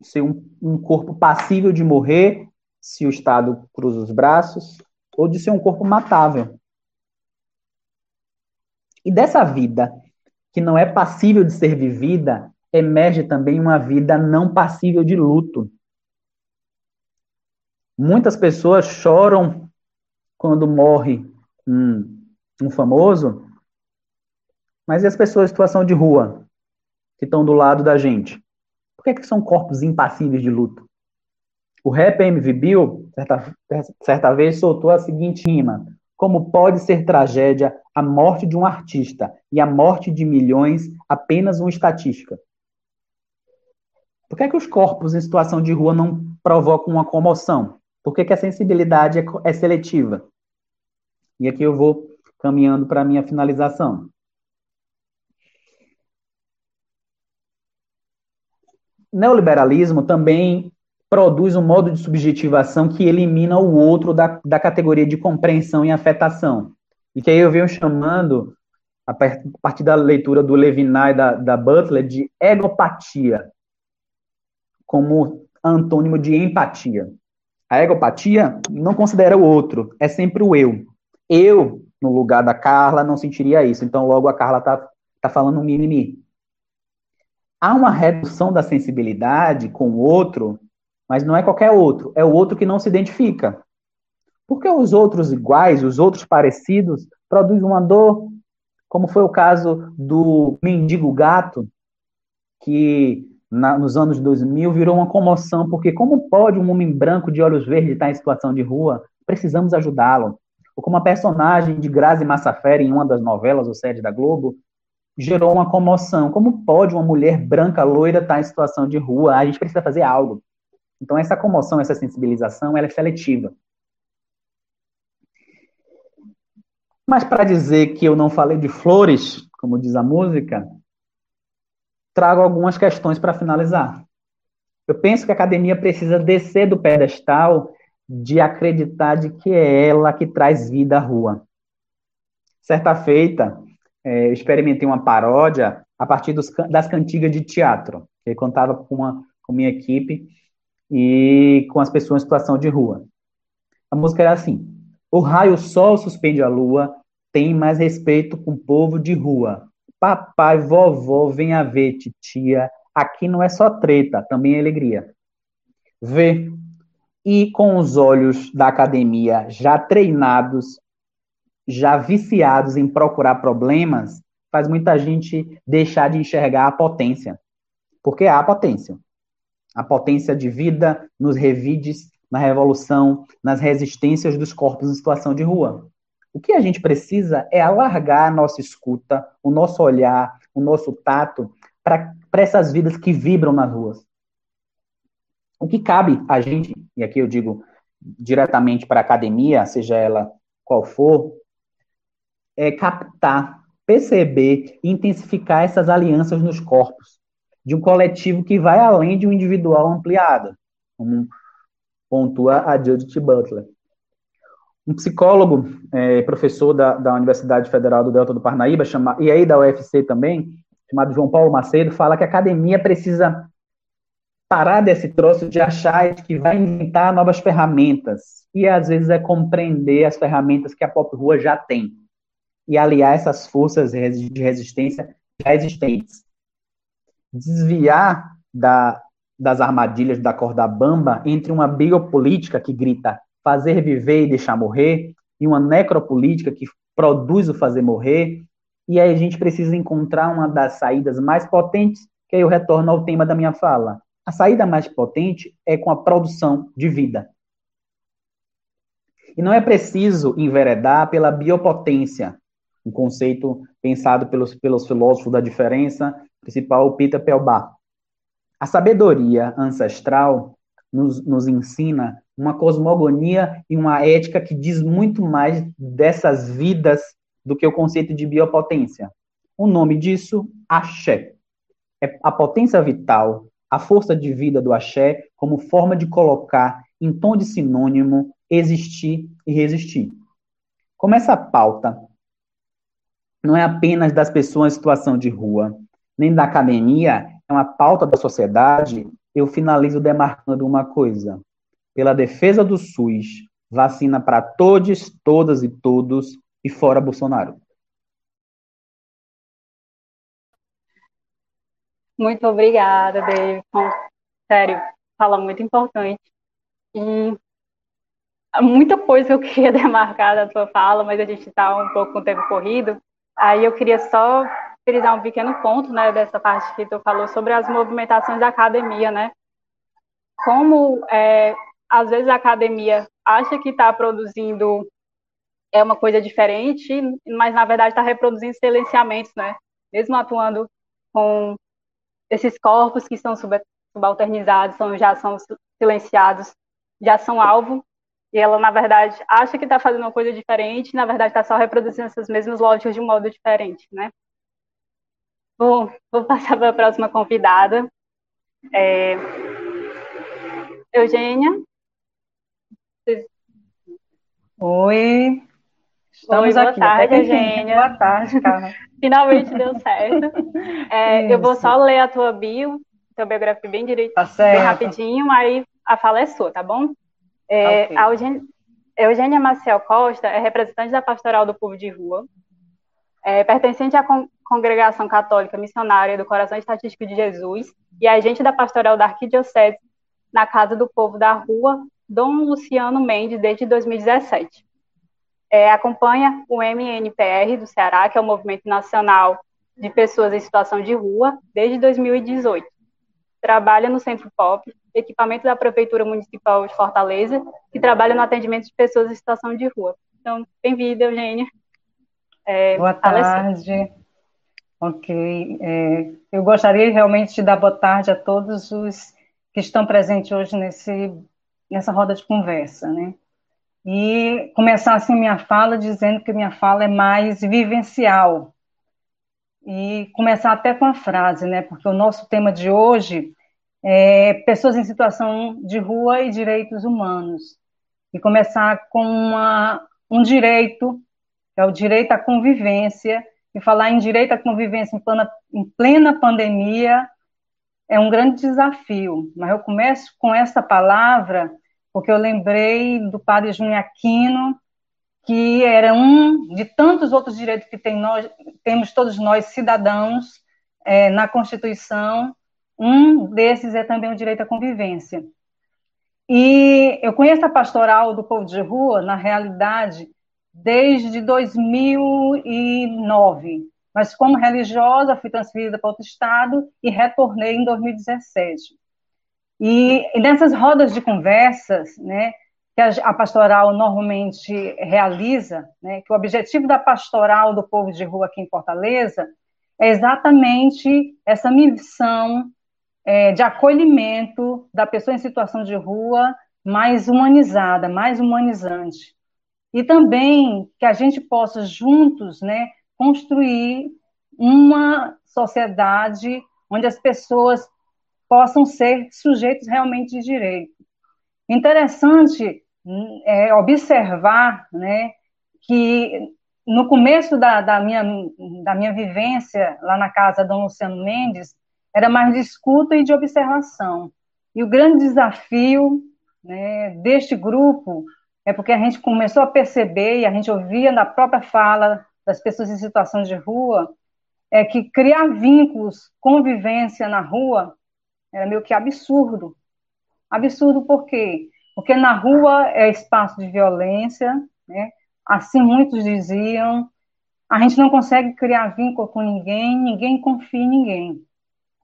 Ser um, um corpo passível de morrer se o Estado cruza os braços, ou de ser um corpo matável. E dessa vida que não é passível de ser vivida, emerge também uma vida não passível de luto. Muitas pessoas choram quando morre um, um famoso, mas e as pessoas em situação de rua, que estão do lado da gente? Por que, é que são corpos impassíveis de luto? O rap MV Bill, certa, certa vez, soltou a seguinte rima: Como pode ser tragédia a morte de um artista e a morte de milhões apenas uma estatística? Por que, é que os corpos em situação de rua não provocam uma comoção? Por que, que a sensibilidade é, é seletiva? E aqui eu vou caminhando para a minha finalização. neoliberalismo também produz um modo de subjetivação que elimina o outro da, da categoria de compreensão e afetação. E que aí eu venho chamando, a partir da leitura do Levinas e da, da Butler, de egopatia, como antônimo de empatia. A egopatia não considera o outro, é sempre o eu. Eu, no lugar da Carla, não sentiria isso. Então, logo a Carla tá, tá falando mimimi. Há uma redução da sensibilidade com o outro, mas não é qualquer outro, é o outro que não se identifica. Porque os outros iguais, os outros parecidos, produzem uma dor, como foi o caso do mendigo gato, que na, nos anos 2000 virou uma comoção, porque como pode um homem branco de olhos verdes estar em situação de rua? Precisamos ajudá-lo. Ou como a personagem de Grazi Massafera em uma das novelas ou séries da Globo, gerou uma comoção. Como pode uma mulher branca loira estar em situação de rua? A gente precisa fazer algo. Então essa comoção, essa sensibilização, ela é seletiva. Mas para dizer que eu não falei de flores, como diz a música, trago algumas questões para finalizar. Eu penso que a academia precisa descer do pedestal de acreditar de que é ela que traz vida à rua. Certa feita, é, eu experimentei uma paródia a partir dos, das cantigas de teatro. Eu contava com, uma, com minha equipe e com as pessoas em situação de rua. A música era assim: O raio sol suspende a lua, tem mais respeito com o povo de rua. Papai, vovó, venha ver, titia. Aqui não é só treta, também é alegria. Vê. E com os olhos da academia já treinados, já viciados em procurar problemas, faz muita gente deixar de enxergar a potência. Porque há potência. A potência de vida nos revides, na revolução, nas resistências dos corpos em situação de rua. O que a gente precisa é alargar a nossa escuta, o nosso olhar, o nosso tato para essas vidas que vibram nas ruas. O que cabe a gente, e aqui eu digo diretamente para a academia, seja ela qual for, é captar, perceber e intensificar essas alianças nos corpos, de um coletivo que vai além de um individual ampliado, como pontua a Judith Butler. Um psicólogo, é, professor da, da Universidade Federal do Delta do Parnaíba, chama, e aí da UFC também, chamado João Paulo Macedo, fala que a academia precisa parar desse troço de achar que vai inventar novas ferramentas. E às vezes é compreender as ferramentas que a Pop Rua já tem e aliar essas forças de resistência já existentes. Desviar da, das armadilhas da corda bamba entre uma biopolítica que grita fazer viver e deixar morrer, e uma necropolítica que produz o fazer morrer, e aí a gente precisa encontrar uma das saídas mais potentes, que aí eu retorno ao tema da minha fala. A saída mais potente é com a produção de vida. E não é preciso enveredar pela biopotência, um conceito pensado pelos, pelos filósofos da diferença, principal Peter Pelbar. A sabedoria ancestral nos, nos ensina uma cosmogonia e uma ética que diz muito mais dessas vidas do que o conceito de biopotência. O nome disso, axé. É a potência vital, a força de vida do axé como forma de colocar em tom de sinônimo existir e resistir. Como essa pauta não é apenas das pessoas em situação de rua, nem da academia, é uma pauta da sociedade, eu finalizo demarcando uma coisa pela defesa do SUS, vacina para todos, todas e todos e fora Bolsonaro. Muito obrigada, David. Sério, fala muito importante. E muita coisa que eu (laughs) queria demarcar da tua fala, mas a gente está um pouco com o tempo corrido. Aí eu queria só frisar um pequeno ponto, né, dessa parte que tu falou sobre as movimentações da academia, né? Como é, às vezes a academia acha que está produzindo é uma coisa diferente, mas na verdade está reproduzindo silenciamentos, né? Mesmo atuando com esses corpos que são subalternizados, são, já são silenciados, já são alvo, e ela, na verdade, acha que está fazendo uma coisa diferente, na verdade está só reproduzindo essas mesmas lógicas de um modo diferente, né? Bom, vou passar para a próxima convidada. É... Eugênia, Oi. Estamos Oi, boa aqui. tarde, Eugênia. Boa tarde, Carla. (laughs) Finalmente deu certo. É, eu vou só ler a tua bio, tua biografia bem direito, tá bem rapidinho, aí a fala é sua, tá bom? É, okay. A Eugênia, Eugênia Maciel Costa é representante da Pastoral do Povo de Rua, é, pertencente à Congregação Católica Missionária do Coração Estatístico de Jesus e agente da Pastoral da Arquidiocese na Casa do Povo da Rua, Dom Luciano Mendes, desde 2017. É, acompanha o MNPR do Ceará, que é o Movimento Nacional de Pessoas em Situação de Rua, desde 2018. Trabalha no Centro Pop, equipamento da Prefeitura Municipal de Fortaleza, que trabalha no atendimento de pessoas em situação de rua. Então, bem-vinda, Eugênia. É, boa tarde. Ok. É, eu gostaria realmente de dar boa tarde a todos os que estão presentes hoje nesse, nessa roda de conversa, né? E começar assim minha fala dizendo que minha fala é mais vivencial. E começar até com a frase, né? Porque o nosso tema de hoje é pessoas em situação de rua e direitos humanos. E começar com uma, um direito, que é o direito à convivência, e falar em direito à convivência em plena, em plena pandemia é um grande desafio, mas eu começo com essa palavra porque eu lembrei do padre Júnior Aquino, que era um de tantos outros direitos que tem nós, temos todos nós cidadãos é, na Constituição, um desses é também o direito à convivência. E eu conheço a pastoral do povo de rua, na realidade, desde 2009. Mas como religiosa, fui transferida para outro estado e retornei em 2017. E, e nessas rodas de conversas, né, que a, a pastoral normalmente realiza, né, que o objetivo da pastoral do povo de rua aqui em Fortaleza é exatamente essa missão é, de acolhimento da pessoa em situação de rua mais humanizada, mais humanizante. E também que a gente possa juntos né, construir uma sociedade onde as pessoas possam ser sujeitos realmente de direito. Interessante é, observar né, que no começo da, da, minha, da minha vivência lá na casa do Luciano Mendes, era mais de escuta e de observação. E o grande desafio né, deste grupo é porque a gente começou a perceber, e a gente ouvia na própria fala das pessoas em situação de rua, é que criar vínculos, convivência na rua, era meio que absurdo. Absurdo por quê? Porque na rua é espaço de violência, né? assim muitos diziam, a gente não consegue criar vínculo com ninguém, ninguém confia em ninguém.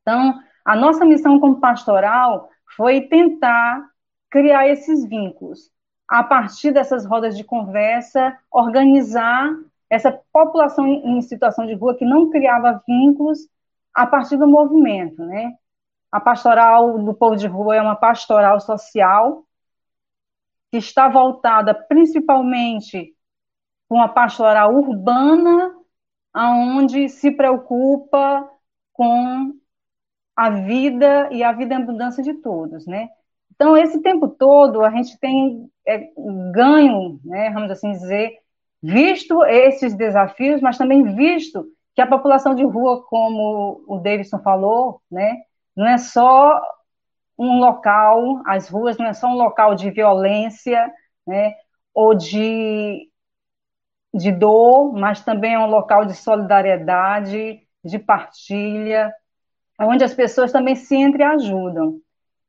Então, a nossa missão como pastoral foi tentar criar esses vínculos. A partir dessas rodas de conversa, organizar essa população em situação de rua que não criava vínculos a partir do movimento, né? A pastoral do povo de rua é uma pastoral social que está voltada principalmente com a pastoral urbana, aonde se preocupa com a vida e a vida em mudança de todos, né? Então, esse tempo todo, a gente tem é, ganho, né, vamos assim dizer, visto esses desafios, mas também visto que a população de rua, como o Davidson falou, né, não é só um local, as ruas não é só um local de violência, né, ou de, de dor, mas também é um local de solidariedade, de partilha, onde as pessoas também se entreajudam.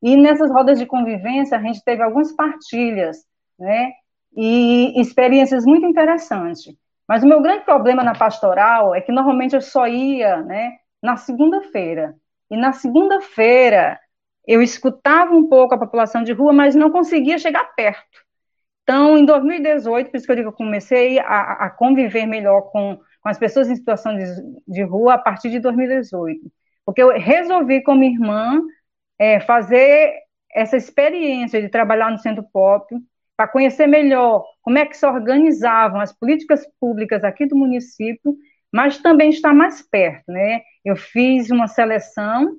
E nessas rodas de convivência, a gente teve algumas partilhas, né, e experiências muito interessantes. Mas o meu grande problema na pastoral é que normalmente eu só ia, né, na segunda-feira. E na segunda-feira eu escutava um pouco a população de rua, mas não conseguia chegar perto. Então, em 2018, por isso que eu digo eu comecei a, a conviver melhor com, com as pessoas em situação de, de, rua a partir de 2018. Porque eu resolvi, com minha irmã, é, fazer essa experiência de trabalhar no Centro Pop, para conhecer melhor como é que se organizavam as políticas públicas aqui do município mas também está mais perto, né? Eu fiz uma seleção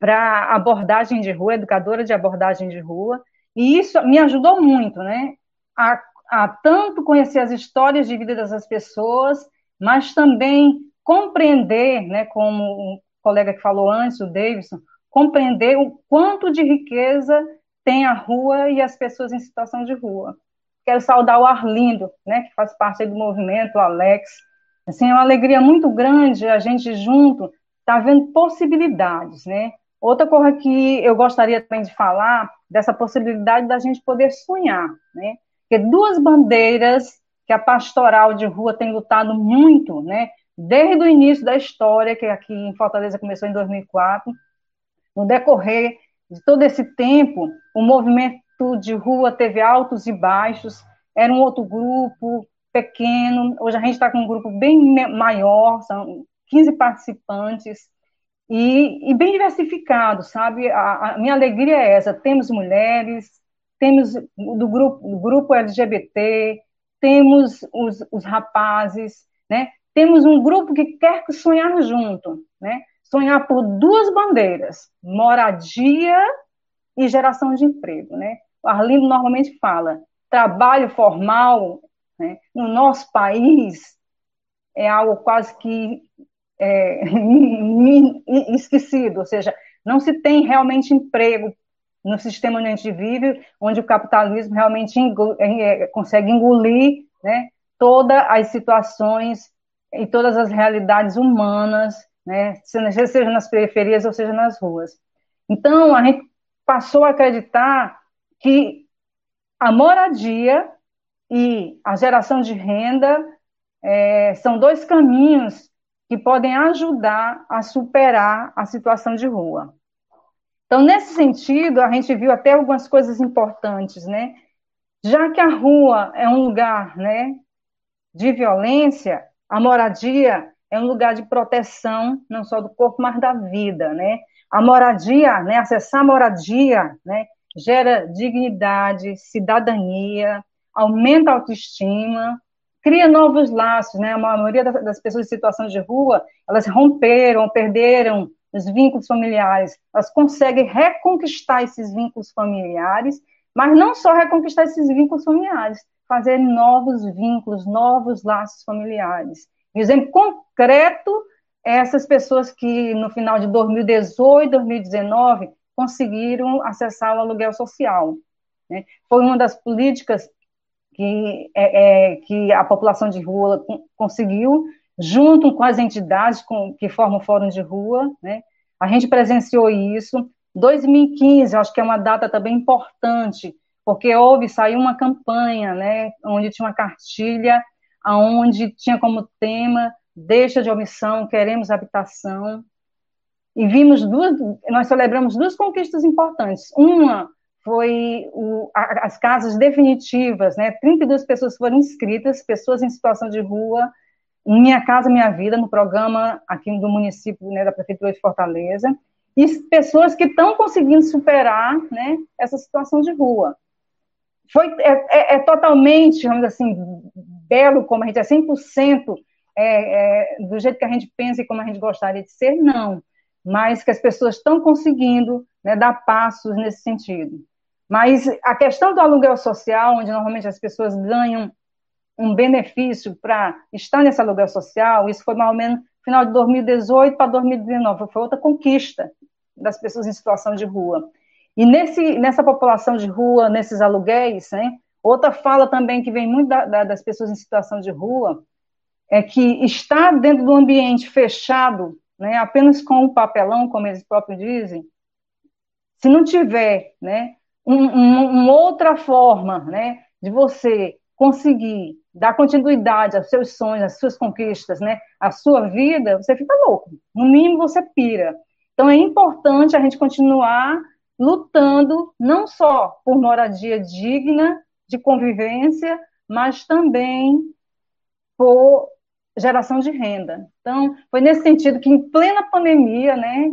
para abordagem de rua, educadora de abordagem de rua, e isso me ajudou muito, né? A, a tanto conhecer as histórias de vida dessas pessoas, mas também compreender, né, como o colega que falou antes, o Davidson, compreender o quanto de riqueza tem a rua e as pessoas em situação de rua. Quero saudar o Arlindo, né, que faz parte do movimento, o Alex. Assim, é uma alegria muito grande a gente junto tá vendo possibilidades, né? Outra coisa que eu gostaria também de falar dessa possibilidade da gente poder sonhar, né? Que duas bandeiras que a pastoral de rua tem lutado muito, né? Desde o início da história, que aqui em Fortaleza começou em 2004, no decorrer de todo esse tempo, o movimento de rua teve altos e baixos, era um outro grupo pequeno, hoje a gente está com um grupo bem maior, são 15 participantes, e, e bem diversificado, sabe? A, a, minha alegria é essa, temos mulheres, temos do grupo, do grupo LGBT, temos os, os rapazes, né? Temos um grupo que quer sonhar junto, né? Sonhar por duas bandeiras, moradia e geração de emprego, né? O Arlindo normalmente fala, trabalho formal, né, no nosso país é algo quase que é, (laughs) esquecido, ou seja, não se tem realmente emprego no sistema onde a gente vive, onde o capitalismo realmente é, é, consegue engolir né, todas as situações e todas as realidades humanas, né, seja nas periferias ou seja nas ruas. Então, a gente passou a acreditar que a moradia e a geração de renda é, são dois caminhos que podem ajudar a superar a situação de rua. Então, nesse sentido, a gente viu até algumas coisas importantes, né? Já que a rua é um lugar, né, de violência, a moradia é um lugar de proteção, não só do corpo, mas da vida, né? A moradia, né, acessar a moradia, né, gera dignidade, cidadania, aumenta a autoestima, cria novos laços, né? A maioria das pessoas em situação de rua, elas romperam, perderam os vínculos familiares, elas conseguem reconquistar esses vínculos familiares, mas não só reconquistar esses vínculos familiares, fazer novos vínculos, novos laços familiares. Um exemplo concreto é essas pessoas que no final de 2018, 2019 conseguiram acessar o aluguel social. Né? Foi uma das políticas que, é, é, que a população de rua conseguiu, junto com as entidades com, que formam o Fórum de Rua, né? A gente presenciou isso. 2015, acho que é uma data também importante, porque houve, saiu uma campanha, né, onde tinha uma cartilha, onde tinha como tema deixa de omissão, queremos habitação, e vimos duas, nós celebramos duas conquistas importantes. Uma foi o, as casas definitivas, né? 32 pessoas foram inscritas, pessoas em situação de rua, Minha Casa Minha Vida, no programa aqui do município, né, da Prefeitura de Fortaleza, e pessoas que estão conseguindo superar, né, essa situação de rua. Foi, é, é, é totalmente, vamos dizer assim, belo como a gente é 100% é, é, do jeito que a gente pensa e como a gente gostaria de ser, não. Mas que as pessoas estão conseguindo né, dar passos nesse sentido. Mas a questão do aluguel social, onde normalmente as pessoas ganham um benefício para estar nesse aluguel social, isso foi mais ou menos final de 2018 para 2019, foi outra conquista das pessoas em situação de rua. E nesse, nessa população de rua, nesses aluguéis, né, outra fala também que vem muito da, da, das pessoas em situação de rua, é que estar dentro do ambiente fechado, né, apenas com o papelão, como eles próprios dizem, se não tiver né, uma um, outra forma né, de você conseguir dar continuidade aos seus sonhos, às suas conquistas, né, à sua vida, você fica louco. No mínimo, você pira. Então, é importante a gente continuar lutando não só por moradia digna, de convivência, mas também por geração de renda. Então, foi nesse sentido que, em plena pandemia, né,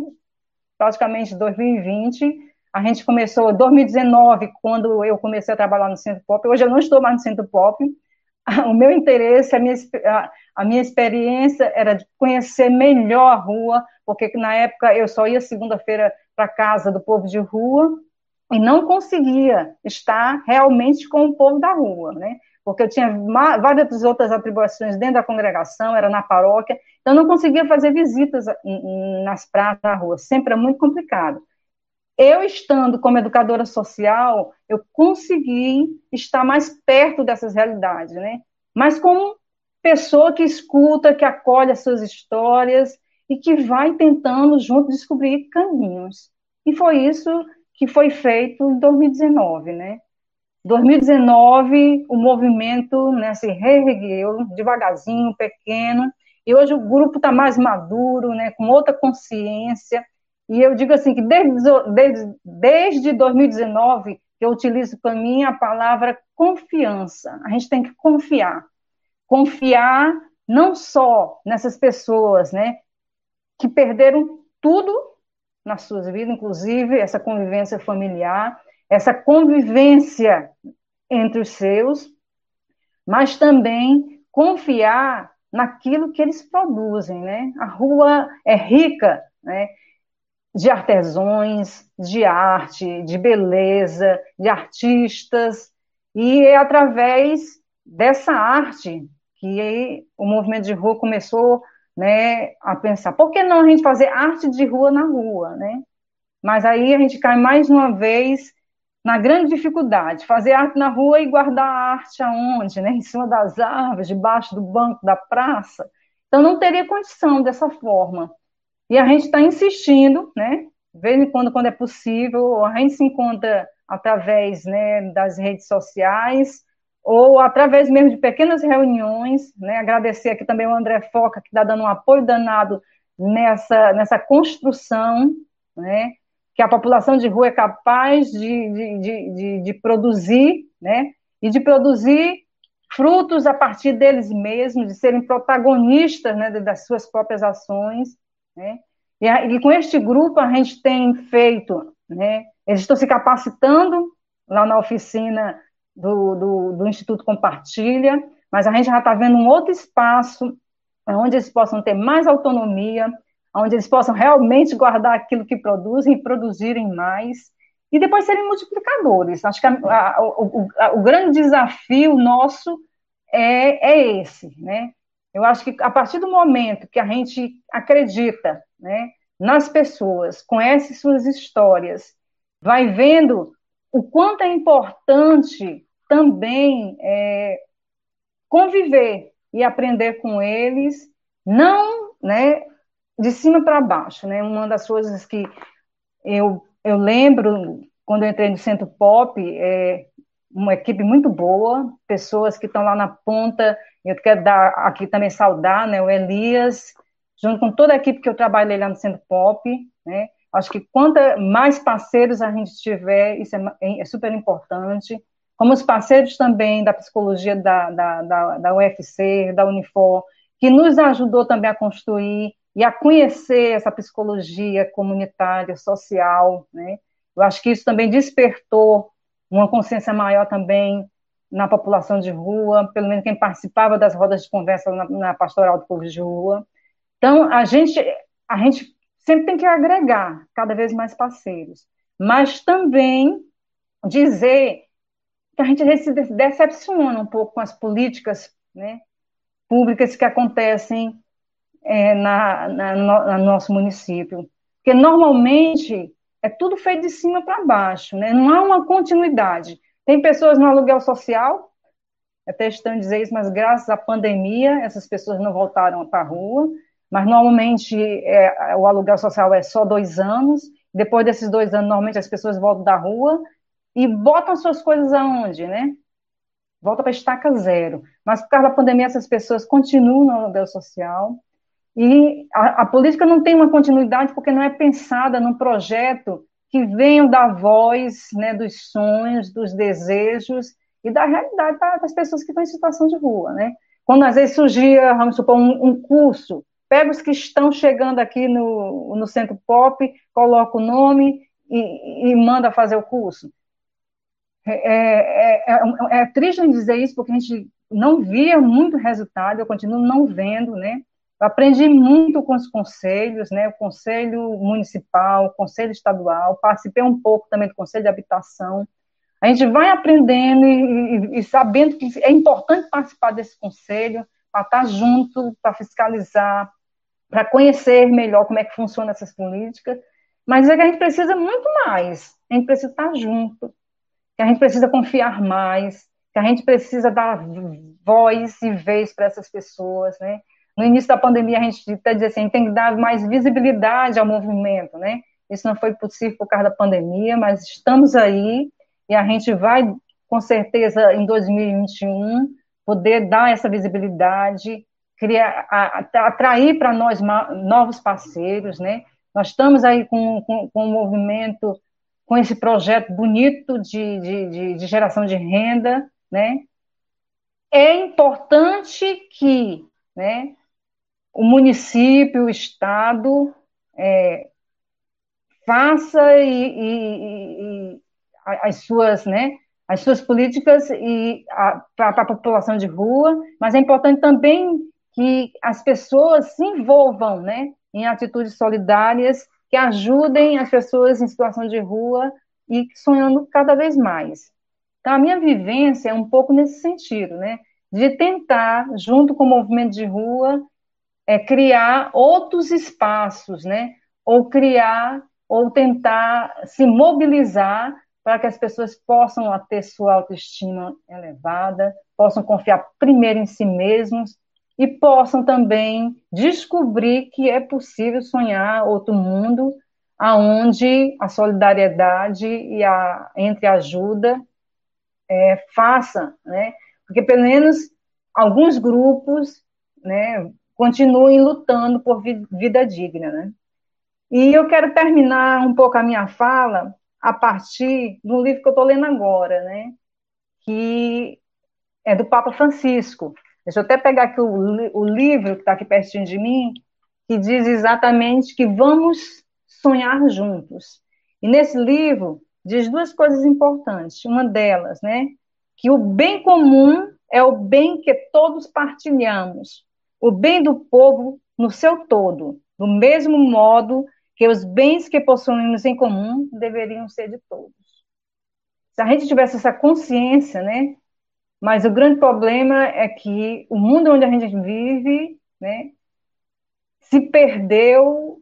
praticamente 2020, a gente começou em 2019, quando eu comecei a trabalhar no Centro Pop. Hoje eu não estou mais no Centro Pop. (laughs) O meu interesse, a minha, a minha experiência era de conhecer melhor a rua, porque na época eu só ia segunda-feira para casa do povo de rua e não conseguia estar realmente com o povo da rua, né? Porque eu tinha várias outras atribuições dentro da congregação, era na paróquia, então não conseguia fazer visitas nas praças da rua, sempre é muito complicado. eu estando como educadora social, eu consegui estar mais perto dessas realidades, né? Mas como pessoa que escuta, que acolhe as suas histórias e que vai tentando junto descobrir caminhos. E foi isso que foi feito em 2019, né? 2019, o movimento né, se reergueu devagarzinho, pequeno, e hoje o grupo está mais maduro, né, com outra consciência, e eu digo assim, que desde, desde, desde 2019, eu utilizo para mim a palavra confiança, a gente tem que confiar, confiar não só nessas pessoas, né, que perderam tudo nas suas vidas, inclusive essa convivência familiar, essa convivência entre os seus, mas também confiar naquilo que eles produzem, né? A rua é rica, né? De artesãos, de arte, de beleza, de artistas, e é através dessa arte que o movimento de rua começou né, a pensar, por que não a gente fazer arte de rua na rua, né? Mas aí a gente cai mais uma vez na grande dificuldade, fazer arte na rua e guardar a arte aonde, né? Em cima das árvores, debaixo do banco da praça. Então não teria condição dessa forma. E a gente está insistindo, né? De vez em quando, quando é possível, a gente se encontra através né, das redes sociais, ou através mesmo de pequenas reuniões, né? Agradecer aqui também o André Foca, que está dando um apoio danado nessa, nessa construção, né? Que a população de rua é capaz de, de, de, de, produzir, né? E de produzir frutos a partir deles mesmos, de serem protagonistas né, das suas próprias ações, né? E, e com este grupo a gente tem feito, né? Eles estão se capacitando lá na oficina do, do, do Instituto Compartilha, mas a gente já está vendo um outro espaço onde eles possam ter mais autonomia, onde eles possam realmente guardar aquilo que produzem e produzirem mais, e depois serem multiplicadores. Acho que a, a, o, a, o, grande desafio nosso é, é esse, né? Eu acho que a partir do momento que a gente acredita né, nas pessoas, conhece suas histórias, vai vendo o quanto é importante também é, conviver e aprender com eles, não né, de cima para baixo. Né? Uma das coisas que eu, eu lembro quando eu entrei no Centro Pop, é uma equipe muito boa, pessoas que estão lá na ponta, eu quero dar aqui também saudar né, o Elias, junto com toda a equipe que eu trabalhei lá no Centro Pop, né, Acho que quanto mais parceiros a gente tiver, isso é, é super importante. Como os parceiros também da psicologia da, da, da, da UFC, da Unifor, que nos ajudou também a construir e a conhecer essa psicologia comunitária, social, né? Eu acho que isso também despertou uma consciência maior também na população de rua, pelo menos quem participava das rodas de conversa na, na pastoral do povo de rua. Então, a gente, a gente sempre tem que agregar cada vez mais parceiros, mas também dizer que a gente se decepciona um pouco com as políticas né, públicas que acontecem é, na, na, no, no, nosso município. Porque normalmente é tudo feito de cima para baixo, né? não há uma continuidade. Tem pessoas no aluguel social, até estão dizer isso, mas graças à pandemia, essas pessoas não voltaram para a rua mas normalmente é, o aluguel social é só dois anos. Depois desses dois anos, normalmente as pessoas voltam da rua e botam suas coisas aonde, né? Volta para estaca zero. Mas por causa da pandemia, essas pessoas continuam no aluguel social. E a, a política não tem uma continuidade porque não é pensada num projeto que venha da voz, né, dos sonhos, dos desejos e da realidade das pessoas que estão em situação de rua, né? Quando às vezes surgia, vamos supor, um, um curso pega os que estão chegando aqui no, no Centro Pop, coloca o nome e, e manda fazer o curso. É, é, é, é, é triste dizer isso, porque a gente não via muito resultado, eu continuo não vendo, né? Aprendi muito com os conselhos, né? O conselho municipal, o conselho estadual, participei um pouco também do conselho de habitação. A gente vai aprendendo e, e, e sabendo que é importante participar desse conselho, para estar junto, para fiscalizar, para conhecer melhor como é que funcionam essas políticas. Mas é que a gente precisa muito mais. A gente precisa estar junto. Que a gente precisa confiar mais. Que a gente precisa dar voz e vez para essas pessoas, né? No início da pandemia, a gente até dizia assim, tem que dar mais visibilidade ao movimento, né? Isso não foi possível por causa da pandemia, mas estamos aí e a gente vai, com certeza, em 2021, poder dar essa visibilidade, criar, atrair para nós novos parceiros, né? Nós estamos aí com, com, com um movimento, com esse projeto bonito de, de, de, de geração de renda, né? É importante que, né, o município, o Estado, é, faça e, e, e, as suas, né, as suas políticas e para a população de rua, mas é importante também que as pessoas se envolvam, né, em atitudes solidárias que ajudem as pessoas em situação de rua e sonhando cada vez mais. Então, a minha vivência é um pouco nesse sentido, né, de tentar, junto com o movimento de rua, é, criar outros espaços, né, ou criar ou tentar se mobilizar para que as pessoas possam ter sua autoestima elevada, possam confiar primeiro em si mesmos e possam também descobrir que é possível sonhar outro mundo aonde a solidariedade e a entre ajuda é, faça, né? Porque pelo menos alguns grupos, né, continuem lutando por vida digna, né? E eu quero terminar um pouco a minha fala a partir do livro que eu estou lendo agora, né? Que é do Papa Francisco. Deixa eu até pegar aqui o, o livro que está aqui pertinho de mim, que diz exatamente que vamos sonhar juntos. E nesse livro diz duas coisas importantes. Uma delas, né? Que o bem comum é o bem que todos partilhamos, o bem do povo no seu todo, do mesmo modo que os bens que possuímos em comum deveriam ser de todos. Se a gente tivesse essa consciência, né? Mas o grande problema é que o mundo onde a gente vive, né, se perdeu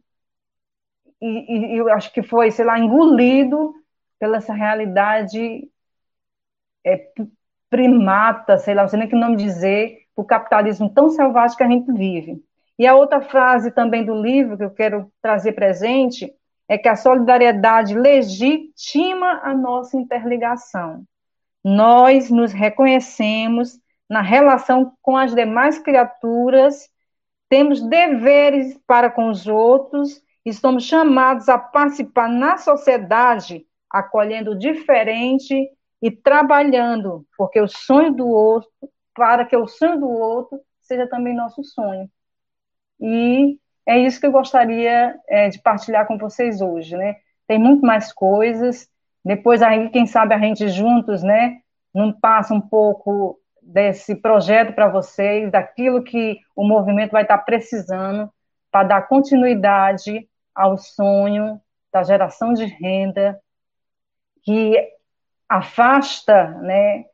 e, e eu acho que foi, sei lá, engolido pela essa realidade é, primata, sei lá, não sei nem que nome dizer, o capitalismo tão selvagem que a gente vive. E a outra frase também do livro que eu quero trazer presente é que a solidariedade legitima a nossa interligação. Nós nos reconhecemos na relação com as demais criaturas, temos deveres para com os outros e somos chamados a participar na sociedade, acolhendo o diferente e trabalhando, porque o sonho do outro, para que o sonho do outro seja também nosso sonho. E é isso que eu gostaria é, de partilhar com vocês hoje, né? Tem muito mais coisas. Depois aí, quem sabe a gente juntos, né? Não passa um pouco desse projeto para vocês, daquilo que o movimento vai estar precisando para dar continuidade ao sonho da geração de renda que afasta, né,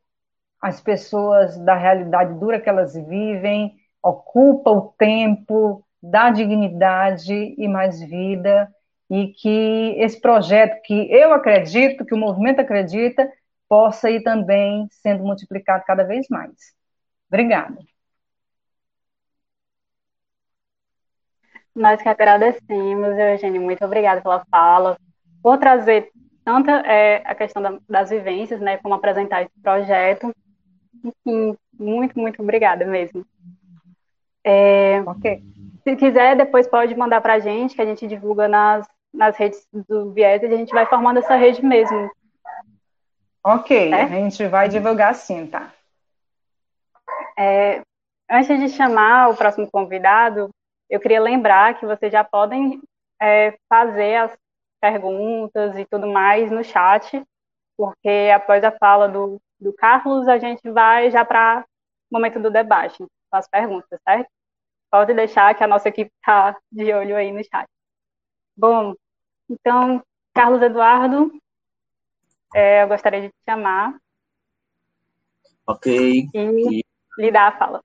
as pessoas da realidade dura que elas vivem ocupa o tempo, dá dignidade e mais vida, e que esse projeto que eu acredito, que o movimento acredita, possa ir também sendo multiplicado cada vez mais. Obrigada. Nós que agradecemos, Eugênio, muito obrigada pela fala, por trazer tanto é, a questão da, das vivências, né, como apresentar esse projeto. Enfim, muito, muito obrigada mesmo. É, ok. Se quiser, depois pode mandar para a gente, que a gente divulga nas, nas redes do Viés a gente vai formando essa rede mesmo. Ok, é? a gente vai divulgar sim, tá? É, antes de chamar o próximo convidado, eu queria lembrar que vocês já podem é, fazer as perguntas e tudo mais no chat, porque após a fala do, do Carlos, a gente vai já para o momento do debate, com as perguntas, certo? Pode deixar que a nossa equipe está de olho aí no chat. Bom, então, Carlos Eduardo, é, eu gostaria de te chamar. Ok. E, e... lhe dar a fala.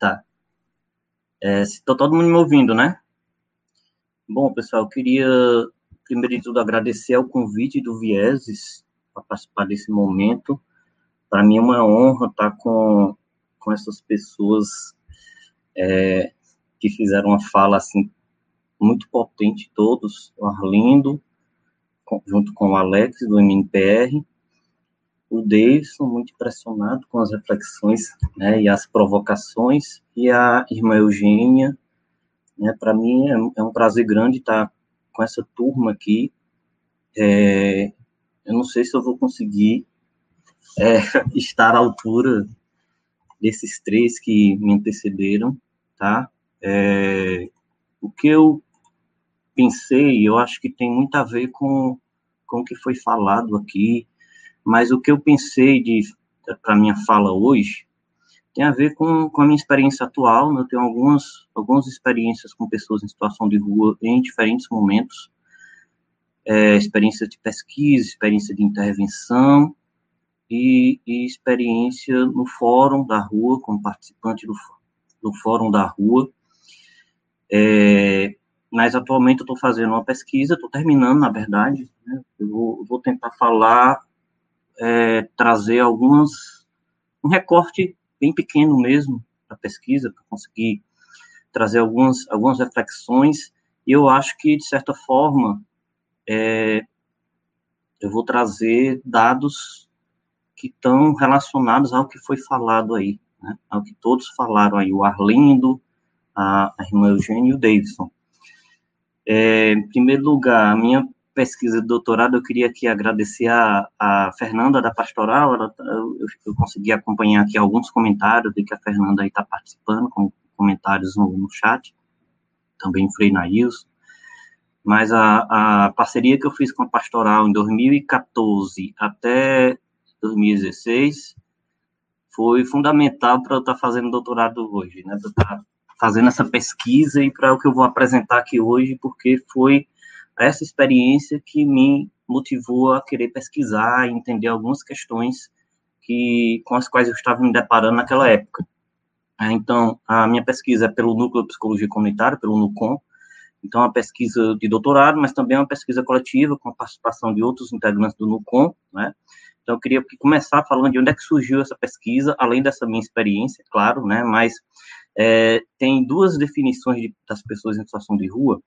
Tá. É, Estou todo mundo me ouvindo, né? Bom, pessoal, eu queria primeiro de tudo, agradecer ao convite do Vieses para participar desse momento. Para mim é uma honra estar com, com essas pessoas é, que fizeram uma fala assim muito potente, todos, o Arlindo, junto com o Alex, do MNPR, o Davidson, muito impressionado com as reflexões né, e as provocações, e a irmã Eugênia, né, para mim é, é, um prazer grande estar com essa turma aqui, é, eu não sei se eu vou conseguir é, (laughs) estar à altura desses três que me antecederam, tá? É, o que eu pensei, eu acho que tem muito a ver com, com o que foi falado aqui, mas o que eu pensei para minha fala hoje tem a ver com, com a minha experiência atual. Né? Eu tenho algumas, algumas experiências com pessoas em situação de rua em diferentes momentos. É, experiência de pesquisa, experiência de intervenção e, e, experiência no fórum da rua, como participante do, do fórum da rua. É, mas atualmente eu estou fazendo uma pesquisa, estou terminando, na verdade. Né? Eu vou, vou tentar falar é, trazer algumas, um recorte bem pequeno mesmo da pesquisa, para conseguir trazer algumas, algumas reflexões, e eu acho que, de certa forma, é, eu vou trazer dados que estão relacionados ao que foi falado aí, né, ao que todos falaram aí, o Arlindo, a, a irmã Eugênia e o Davidson. É, em primeiro lugar, a minha pesquisa de doutorado, eu queria aqui agradecer a, a Fernanda da Pastoral, ela, eu, eu, consegui acompanhar aqui alguns comentários de que a Fernanda está participando, com comentários no, no chat, também Frei Nails, mas a, a parceria que eu fiz com a Pastoral em 2014 até 2016 foi fundamental para eu estar tá fazendo doutorado hoje, né, para tá fazendo essa pesquisa e para o que eu vou apresentar aqui hoje, porque foi essa experiência que me motivou a querer pesquisar e entender algumas questões que com as quais eu estava me deparando naquela época. É, então, a minha pesquisa é pelo Núcleo de Psicologia Comunitária, pelo NUCOM, então, é uma pesquisa de doutorado, mas também é uma pesquisa coletiva, com a participação de outros integrantes do NUCOM, né? Então, eu queria começar falando de onde é que surgiu essa pesquisa, além dessa minha experiência, claro, né? Mas é, tem duas definições de, das pessoas em situação de rua,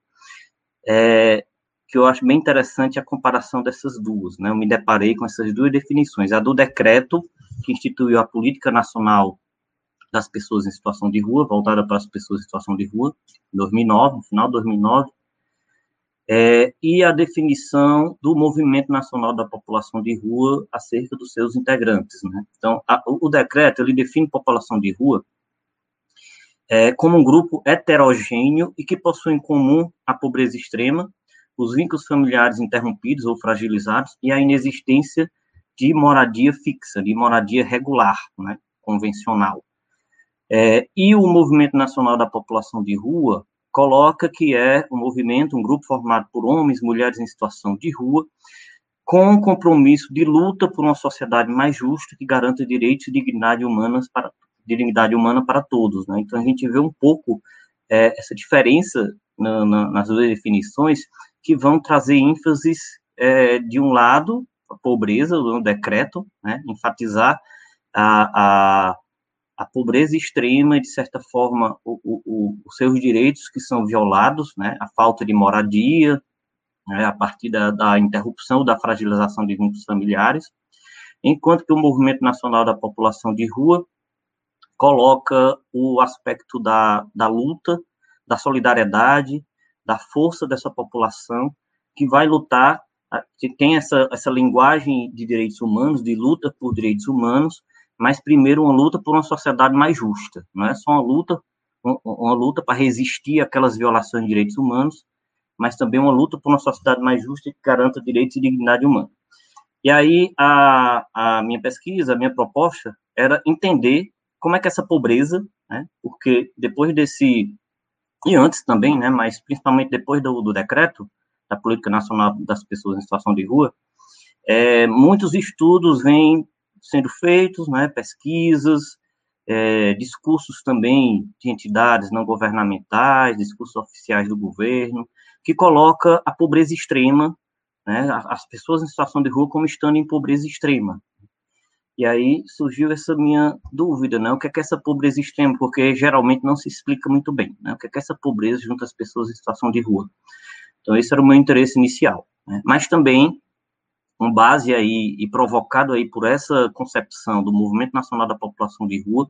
é, que eu acho bem interessante a comparação dessas duas, né? Eu me deparei com essas duas definições, a do decreto que instituiu a política nacional das pessoas em situação de rua, voltada para as pessoas em situação de rua, em 2009, no final de 2009, é, e a definição do movimento nacional da população de rua acerca dos seus integrantes, né? Então, a, o, decreto ele define população de rua é, como um grupo heterogêneo e que possui em comum a pobreza extrema, os vínculos familiares interrompidos ou fragilizados e a inexistência de moradia fixa, de moradia regular, né, convencional. É, e o Movimento Nacional da População de Rua coloca que é um movimento, um grupo formado por homens, mulheres em situação de rua, com um compromisso de luta por uma sociedade mais justa que garanta direitos e dignidade humanas para dignidade humana para todos. Né? Então a gente vê um pouco é, essa diferença na, na, nas duas definições que vão trazer ênfases é, de um lado, a pobreza, o decreto, né, enfatizar a, a, a, pobreza extrema de certa forma, o, o, os seus direitos que são violados, né, a falta de moradia, né, a partir da, da interrupção da fragilização de vínculos familiares, enquanto que o Movimento Nacional da População de Rua coloca o aspecto da, da luta, da solidariedade, da força dessa população que vai lutar, que tem essa, essa linguagem de direitos humanos, de luta por direitos humanos, mas primeiro uma luta por uma sociedade mais justa, não é só uma luta uma luta para resistir àquelas violações de direitos humanos, mas também uma luta por uma sociedade mais justa que garanta direitos e dignidade humana. E aí a, a minha pesquisa, a minha proposta era entender como é que essa pobreza, né, porque depois desse e antes também, né, mas principalmente depois do, do decreto da Política Nacional das Pessoas em Situação de Rua, é, muitos estudos vêm sendo feitos, né, pesquisas, é, discursos também de entidades não governamentais, discursos oficiais do governo, que coloca a pobreza extrema, né, as pessoas em situação de rua como estando em pobreza extrema. E aí surgiu essa minha dúvida, né? O que é que essa pobreza extrema? Porque geralmente não se explica muito bem, né? O que é que essa pobreza junto às pessoas em situação de rua? Então esse era o meu interesse inicial, né? Mas também com base aí e provocado aí por essa concepção do Movimento Nacional da População de Rua,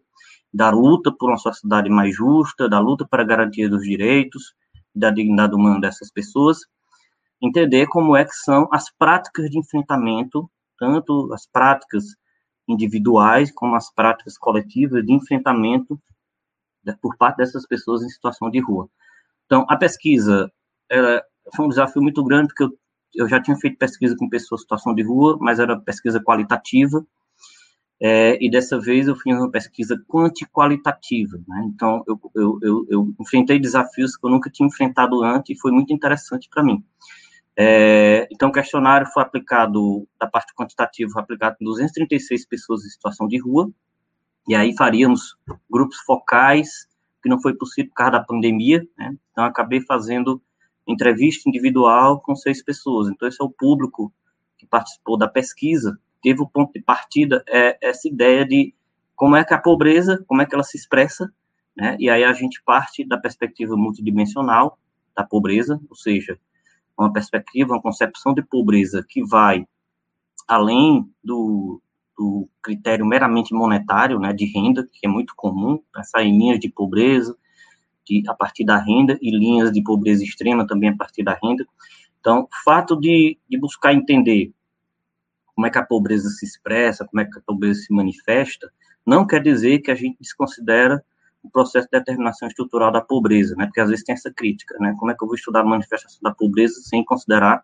da luta por uma sociedade mais justa, da luta para a garantia dos direitos, da dignidade humana dessas pessoas, entender como é que são as práticas de enfrentamento, tanto as práticas individuais como as práticas coletivas de enfrentamento por parte dessas pessoas em situação de rua. Então, a pesquisa era, foi um desafio muito grande, porque eu eu já tinha feito pesquisa com pessoas em situação de rua, mas era pesquisa qualitativa, é, e dessa vez eu fiz uma pesquisa quanti-qualitativa, né? Então, eu, eu, eu, eu, enfrentei desafios que eu nunca tinha enfrentado antes e foi muito interessante para mim. É, então, o questionário foi aplicado, da parte quantitativa, foi aplicado em 236 pessoas em situação de rua, e aí faríamos grupos focais, que não foi possível por causa da pandemia, né? Então, acabei fazendo entrevista individual com seis pessoas. Então, esse é o público que participou da pesquisa. Teve o ponto de partida é essa ideia de como é que a pobreza, como é que ela se expressa, né? E aí a gente parte da perspectiva multidimensional da pobreza, ou seja, uma perspectiva, uma concepção de pobreza que vai além do, do critério meramente monetário, né, de renda, que é muito comum, pensar em linhas de pobreza, de, a partir da renda e linhas de pobreza extrema também a partir da renda. Então, o fato de, de buscar entender como é que a pobreza se expressa, como é que a pobreza se manifesta, não quer dizer que a gente desconsidera o processo de determinação estrutural da pobreza, né? Porque às vezes tem essa crítica, né? Como é que eu vou estudar a manifestação da pobreza sem considerar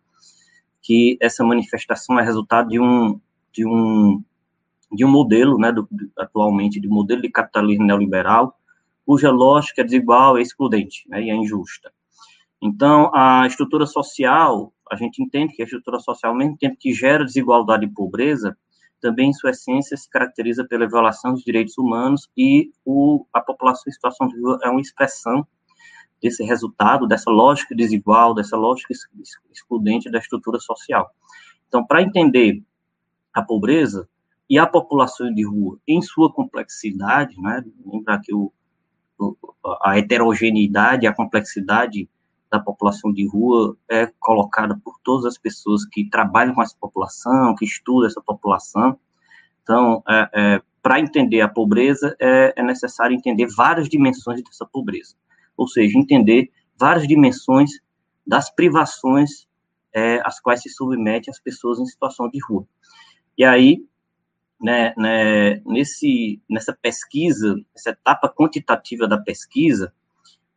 que essa manifestação é resultado de um de um de um modelo, né, do, atualmente de modelo de capitalismo neoliberal cuja lógica é desigual e excludente, né, e é injusta. Então, a estrutura social, a gente entende que a estrutura social, ao mesmo tempo que gera desigualdade e pobreza, também, em sua essência, se caracteriza pela violação dos direitos humanos e o, a população em situação de rua é uma expressão desse resultado, dessa lógica desigual, dessa lógica excludente da estrutura social. Então, para entender a pobreza e a população de rua em sua complexidade, né, lembrar que o, a heterogeneidade, a complexidade da população de rua é colocada por todas as pessoas que trabalham com essa população, que estudam essa população. Então, é, é, para entender a pobreza, é, é, necessário entender várias dimensões dessa pobreza, ou seja, entender várias dimensões das privações é, às quais se submete as pessoas em situação de rua. E aí, né, né, nesse, nessa pesquisa, essa etapa quantitativa da pesquisa,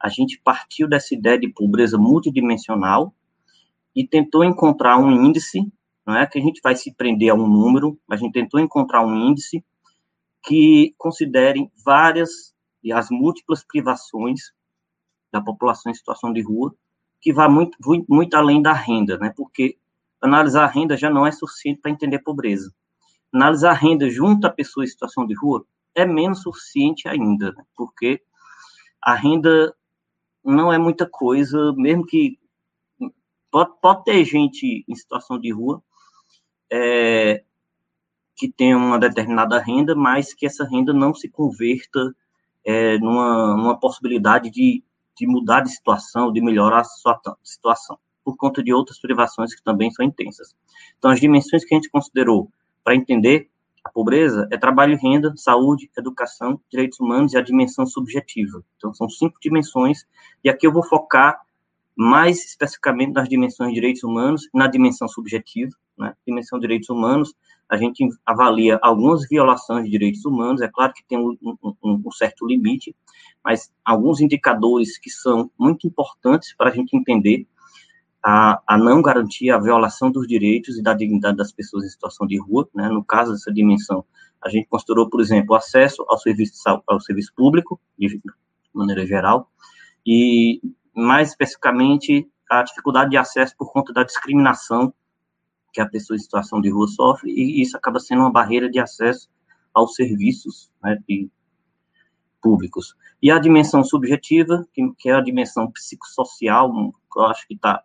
a gente partiu dessa ideia de pobreza multidimensional e tentou encontrar um índice, não é que a gente vai se prender a um número, mas a gente tentou encontrar um índice que considere várias e as múltiplas privações da população em situação de rua, que vai muito, muito além da renda, né? Porque analisar a renda já não é suficiente para entender pobreza analisar a renda junto à pessoa em situação de rua é menos suficiente ainda, né? porque a renda não é muita coisa, mesmo que pode, pode ter gente em situação de rua é, que tem uma determinada renda, mas que essa renda não se converta é, numa, numa possibilidade de, de mudar de situação, de melhorar a sua situação, por conta de outras privações que também são intensas. Então, as dimensões que a gente considerou para entender a pobreza é trabalho e renda, saúde, educação, direitos humanos e a dimensão subjetiva. Então, são cinco dimensões, e aqui eu vou focar mais especificamente nas dimensões de direitos humanos na dimensão subjetiva. Né? Dimensão de direitos humanos, a gente avalia algumas violações de direitos humanos, é claro que tem um, um, um certo limite, mas alguns indicadores que são muito importantes para a gente entender a, a não garantir a violação dos direitos e da dignidade das pessoas em situação de rua, né? No caso dessa dimensão, a gente considerou, por exemplo, o acesso ao serviço, ao serviço público, de maneira geral, e mais especificamente a dificuldade de acesso por conta da discriminação que a pessoa em situação de rua sofre, e isso acaba sendo uma barreira de acesso aos serviços, né, de, públicos. E a dimensão subjetiva, que, que é a dimensão psicossocial, que eu acho que está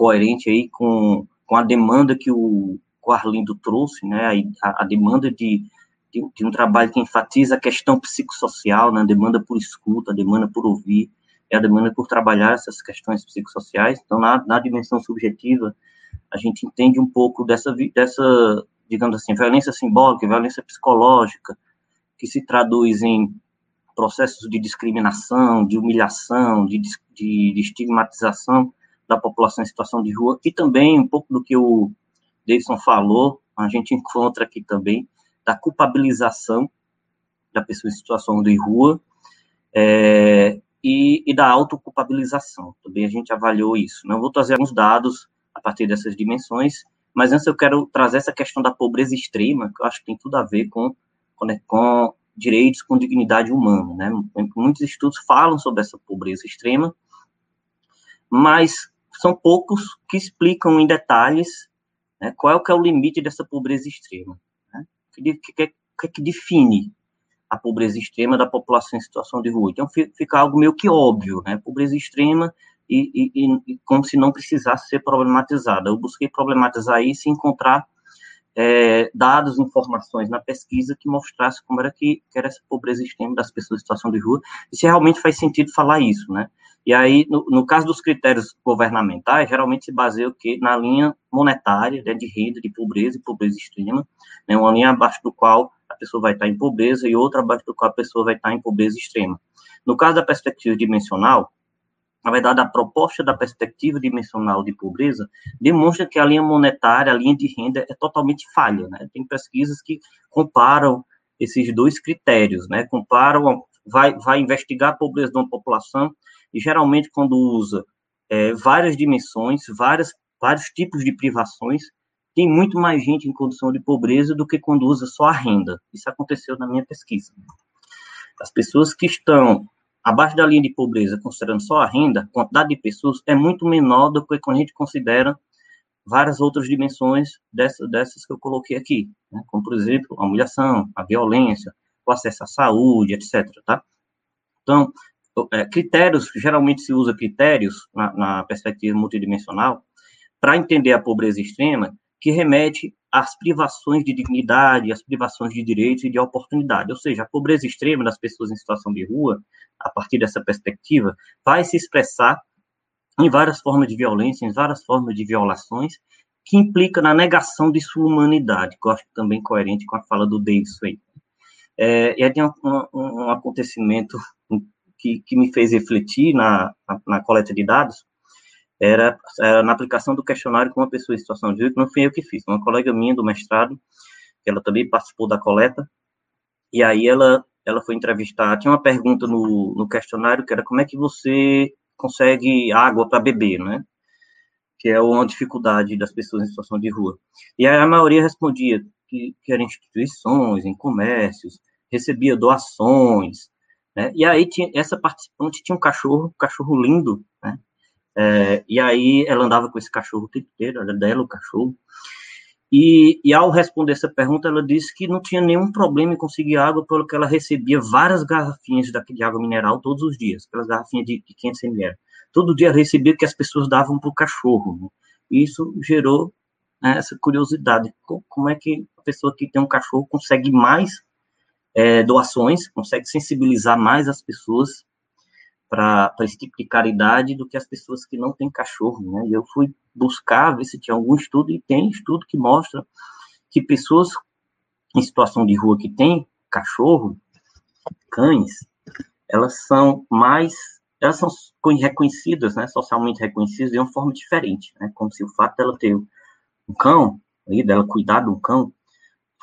coerente aí com, com a demanda que o, Arlindo trouxe, né, a, a demanda de, de, de, um trabalho que enfatiza a questão psicossocial, né, a demanda por escuta, a demanda por ouvir, é a demanda por trabalhar essas questões psicossociais. Então, na, na dimensão subjetiva, a gente entende um pouco dessa, dessa, digamos assim, violência simbólica, violência psicológica, que se traduz em processos de discriminação, de humilhação, de, de, de estigmatização da população em situação de rua, e também um pouco do que o Davidson falou, a gente encontra aqui também, da culpabilização da pessoa em situação de rua, é, e, e da autoculpabilização. Também a gente avaliou isso. Não vou trazer alguns dados a partir dessas dimensões, mas antes eu quero trazer essa questão da pobreza extrema, que eu acho que tem tudo a ver com, com, né, com direitos, com dignidade humana. Né? Muitos estudos falam sobre essa pobreza extrema, mas são poucos que explicam em detalhes né, qual é que é o limite dessa pobreza extrema. Né? O que, que, que, que define a pobreza extrema da população em situação de rua. Então fica algo meio que óbvio, né? Pobreza extrema e, e, e como se não precisasse ser problematizada. Eu busquei problematizar isso e encontrar é, dados, informações na pesquisa que mostrasse como era que, que, era essa pobreza extrema das pessoas em situação de rua e se realmente faz sentido falar isso, né? E aí, no, no caso dos critérios governamentais, geralmente se baseia o quê? Na linha monetária, né, de renda, de pobreza e pobreza extrema, né, uma linha abaixo do qual a pessoa vai estar em pobreza e outra abaixo do qual a pessoa vai estar em pobreza extrema. No caso da perspectiva dimensional, na verdade, a proposta da perspectiva dimensional de pobreza demonstra que a linha monetária, a linha de renda, é totalmente falha. Né? Tem pesquisas que comparam esses dois critérios, né? comparam, vai, vai investigar a pobreza de uma população, e geralmente, quando usa é, várias dimensões, várias, vários tipos de privações, tem muito mais gente em condição de pobreza do que quando usa só a renda. Isso aconteceu na minha pesquisa. As pessoas que estão abaixo da linha de pobreza, considerando só a renda, a quantidade de pessoas é muito menor do que quando a gente considera várias outras dimensões dessas, dessas que eu coloquei aqui, né? como, por exemplo, a humilhação, a violência, o acesso à saúde, etc. Tá? Então, é, critérios, geralmente se usa critérios na, na perspectiva multidimensional para entender a pobreza extrema, que remete às privações de dignidade, às privações de direitos e de oportunidade. Ou seja, a pobreza extrema das pessoas em situação de rua, a partir dessa perspectiva, vai se expressar em várias formas de violência, em várias formas de violações, que implica na negação de sua humanidade, que eu acho também coerente com a fala do Davidson aí. É, e tem um, um, um acontecimento que, que, me fez refletir na, na, na coleta de dados, era, era, na aplicação do questionário com uma pessoa em situação de risco, não fui eu que fiz, uma colega minha do mestrado, que ela também participou da coleta, e aí ela, ela foi entrevistar, tinha uma pergunta no, no questionário que era como é que você consegue água para beber, né? Que é uma dificuldade das pessoas em situação de rua. E aí a maioria respondia que, que eram instituições, em comércios, recebia doações, né? E aí tinha, essa participante tinha um cachorro, um cachorro lindo? É, e aí ela andava com esse cachorro o tempo inteiro, era dela o cachorro. E, e, ao responder essa pergunta, ela disse que não tinha nenhum problema em conseguir água, pelo que ela recebia várias garrafinhas de água mineral todos os dias, aquelas garrafinhas de, de 500 ml. Todo dia recebia que as pessoas davam para o cachorro. Né? E isso gerou né, essa curiosidade. Como é que a pessoa que tem um cachorro consegue mais é, doações, consegue sensibilizar mais as pessoas para esse tipo de caridade do que as pessoas que não têm cachorro, né? E eu fui buscar ver se tinha algum estudo e tem estudo que mostra que pessoas em situação de rua que têm cachorro, cães, elas são mais, elas são reconhecidas, né, socialmente reconhecidas de uma forma diferente, né? Como se o fato dela ter um cão, aí dela cuidar do cão,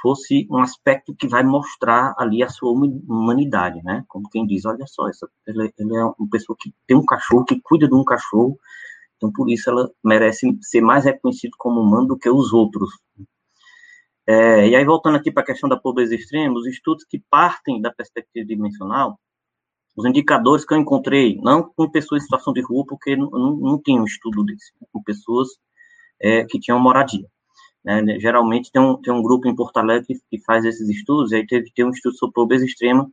fosse um aspecto que vai mostrar ali a sua humanidade, né? Como quem diz, olha só, essa, ele é uma pessoa que tem um cachorro, que cuida de um cachorro, então por isso ela merece ser mais reconhecida como humano do que os outros. É, e aí, voltando aqui para a questão da pobreza extrema, os estudos que partem da perspectiva dimensional, os indicadores que eu encontrei, não com pessoas em situação de rua, porque não, não, não tinha um estudo desse, com pessoas é, que tinham moradia. Né? Geralmente tem um, tem um grupo em Porto Alegre que, que faz esses estudos, aí teve, tem um estudo sobre pobreza extrema,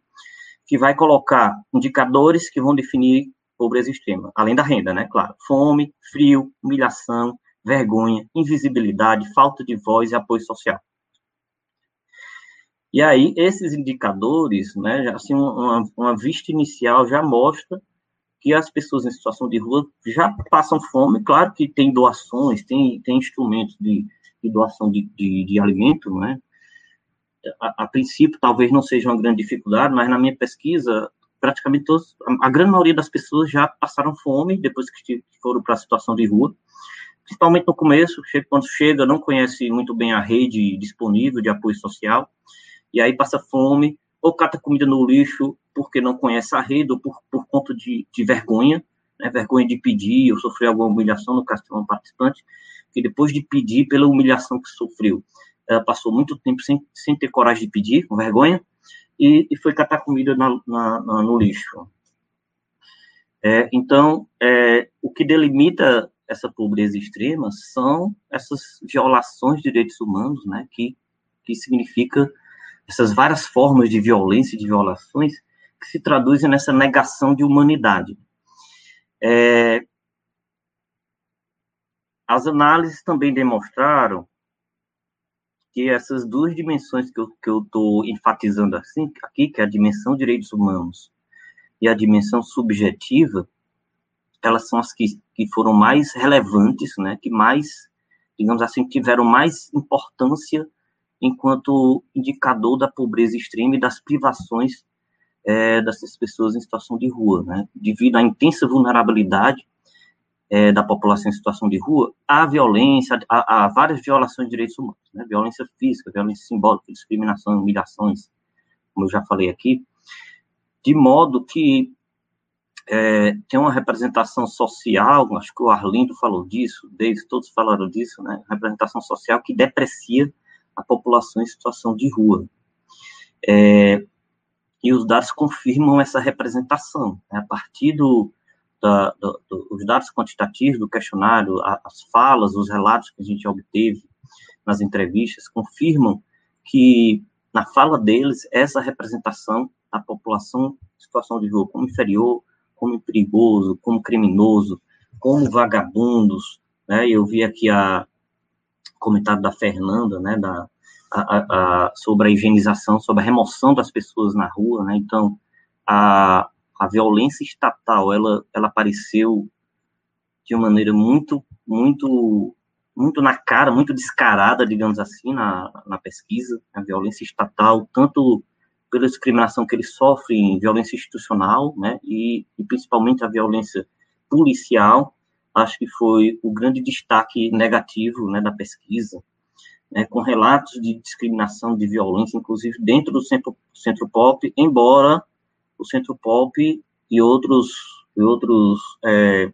que vai colocar indicadores que vão definir pobreza extrema, além da renda, né? Claro, fome, frio, humilhação, vergonha, invisibilidade, falta de voz e apoio social. E aí, esses indicadores, né, assim, uma, uma vista inicial já mostra que as pessoas em situação de rua já passam fome, claro que tem doações, tem, tem instrumentos de, de doação de, de, de alimento, né? A, a, princípio, talvez não seja uma grande dificuldade, mas na minha pesquisa, praticamente todos, a, a grande maioria das pessoas já passaram fome depois que foram para a situação de rua, principalmente no começo, quando chega, não conhece muito bem a rede disponível de apoio social, e aí passa fome, ou cata comida no lixo porque não conhece a rede, ou por, por conta de, de vergonha, né, vergonha de pedir, ou sofrer alguma humilhação, no caso de um participante, que depois de pedir, pela humilhação que sofreu, ela passou muito tempo sem, sem ter coragem de pedir, com vergonha, e, e foi catar comida na, na, na, no lixo. É, então, é, o que delimita essa pobreza extrema são essas violações de direitos humanos, né, que, que significa essas várias formas de violência e de violações que se traduzem nessa negação de humanidade. É, as análises também demonstraram que essas duas dimensões que eu estou enfatizando assim, aqui, que é a dimensão direitos humanos e a dimensão subjetiva, elas são as que, que foram mais relevantes, né, que mais, digamos assim, tiveram mais importância enquanto indicador da pobreza extrema e das privações é, dessas pessoas em situação de rua, né? Devido à intensa vulnerabilidade é, da população em situação de rua, há violência, há, há várias violações de direitos humanos, né? Violência física, violência simbólica, discriminação, humilhações, como eu já falei aqui, de modo que é, tem uma representação social, acho que o Arlindo falou disso, David, todos falaram disso, né? Representação social que deprecia a população em situação de rua. É, e os dados confirmam essa representação. Né? A partir do, da, do, dos dados quantitativos do questionário, as falas, os relatos que a gente obteve nas entrevistas, confirmam que, na fala deles, essa representação da população em situação de rua como inferior, como perigoso, como criminoso, como vagabundos, né? Eu vi aqui a, comentário da Fernanda, né, da, a, a, sobre a higienização, sobre a remoção das pessoas na rua, né, então a, a violência estatal, ela, ela apareceu de uma maneira muito, muito, muito na cara, muito descarada, digamos assim, na, na pesquisa, a violência estatal, tanto pela discriminação que eles sofrem, violência institucional, né, e, e principalmente a violência policial, acho que foi o grande destaque negativo né, da pesquisa, né, com relatos de discriminação, de violência, inclusive dentro do centro, centro pop, embora o centro pop e outros, e outros é,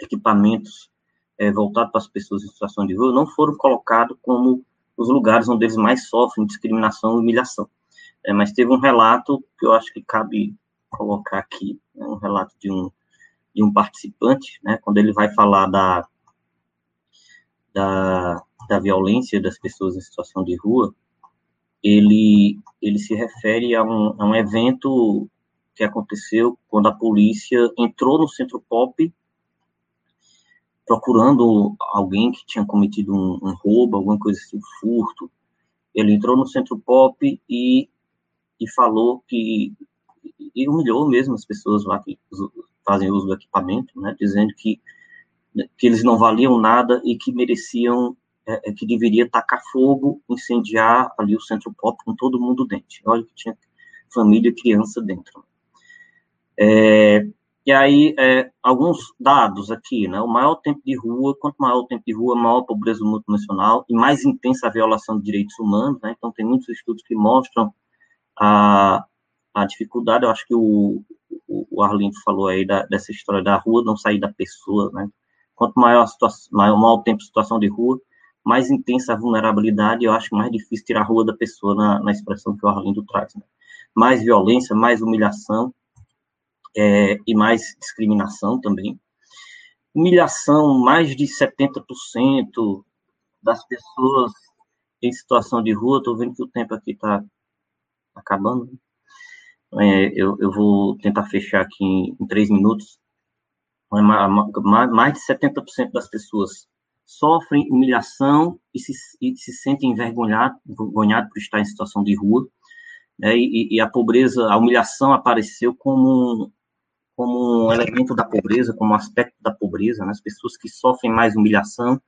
equipamentos é, voltados para as pessoas em situação de rua não foram colocados como os lugares onde eles mais sofrem discriminação e humilhação. É, mas teve um relato que eu acho que cabe colocar aqui, né, um relato de um de um participante, né, quando ele vai falar da, da, da violência das pessoas em situação de rua, ele, ele se refere a um, a um evento que aconteceu quando a polícia entrou no centro pop procurando alguém que tinha cometido um, um, roubo, alguma coisa assim, um furto. Ele entrou no centro pop e, e falou que e humilhou mesmo as pessoas lá que fazem uso do equipamento, né, dizendo que, que eles não valiam nada e que mereciam, é, é, que deveria tacar fogo, incendiar ali o centro pop com todo mundo dentro. Olha que tinha família e criança dentro. É, e aí, é, alguns dados aqui, né? O maior tempo de rua, quanto maior o tempo de rua, maior a pobreza multinacional e mais intensa a violação de direitos humanos, né? Então, tem muitos estudos que mostram a, a dificuldade. Eu acho que o, o Arlindo falou aí da, dessa história da rua não sair da pessoa, né? Quanto maior, a situação, maior, maior o tempo de situação de rua, mais intensa a vulnerabilidade, eu acho mais difícil tirar a rua da pessoa na, na expressão que o Arlindo traz. Né? Mais violência, mais humilhação é, e mais discriminação também. Humilhação, mais de 70% das pessoas em situação de rua, estou vendo que o tempo aqui está acabando, né? é, eu, eu vou tentar fechar aqui em, em três minutos. Mais de 70% das pessoas sofrem humilhação e se, e se sentem envergonhados envergonhado por estar em situação de rua. Né, e, e, a pobreza, a humilhação apareceu como, como um elemento da pobreza, como um aspecto da pobreza. Né, as pessoas que sofrem mais humilhação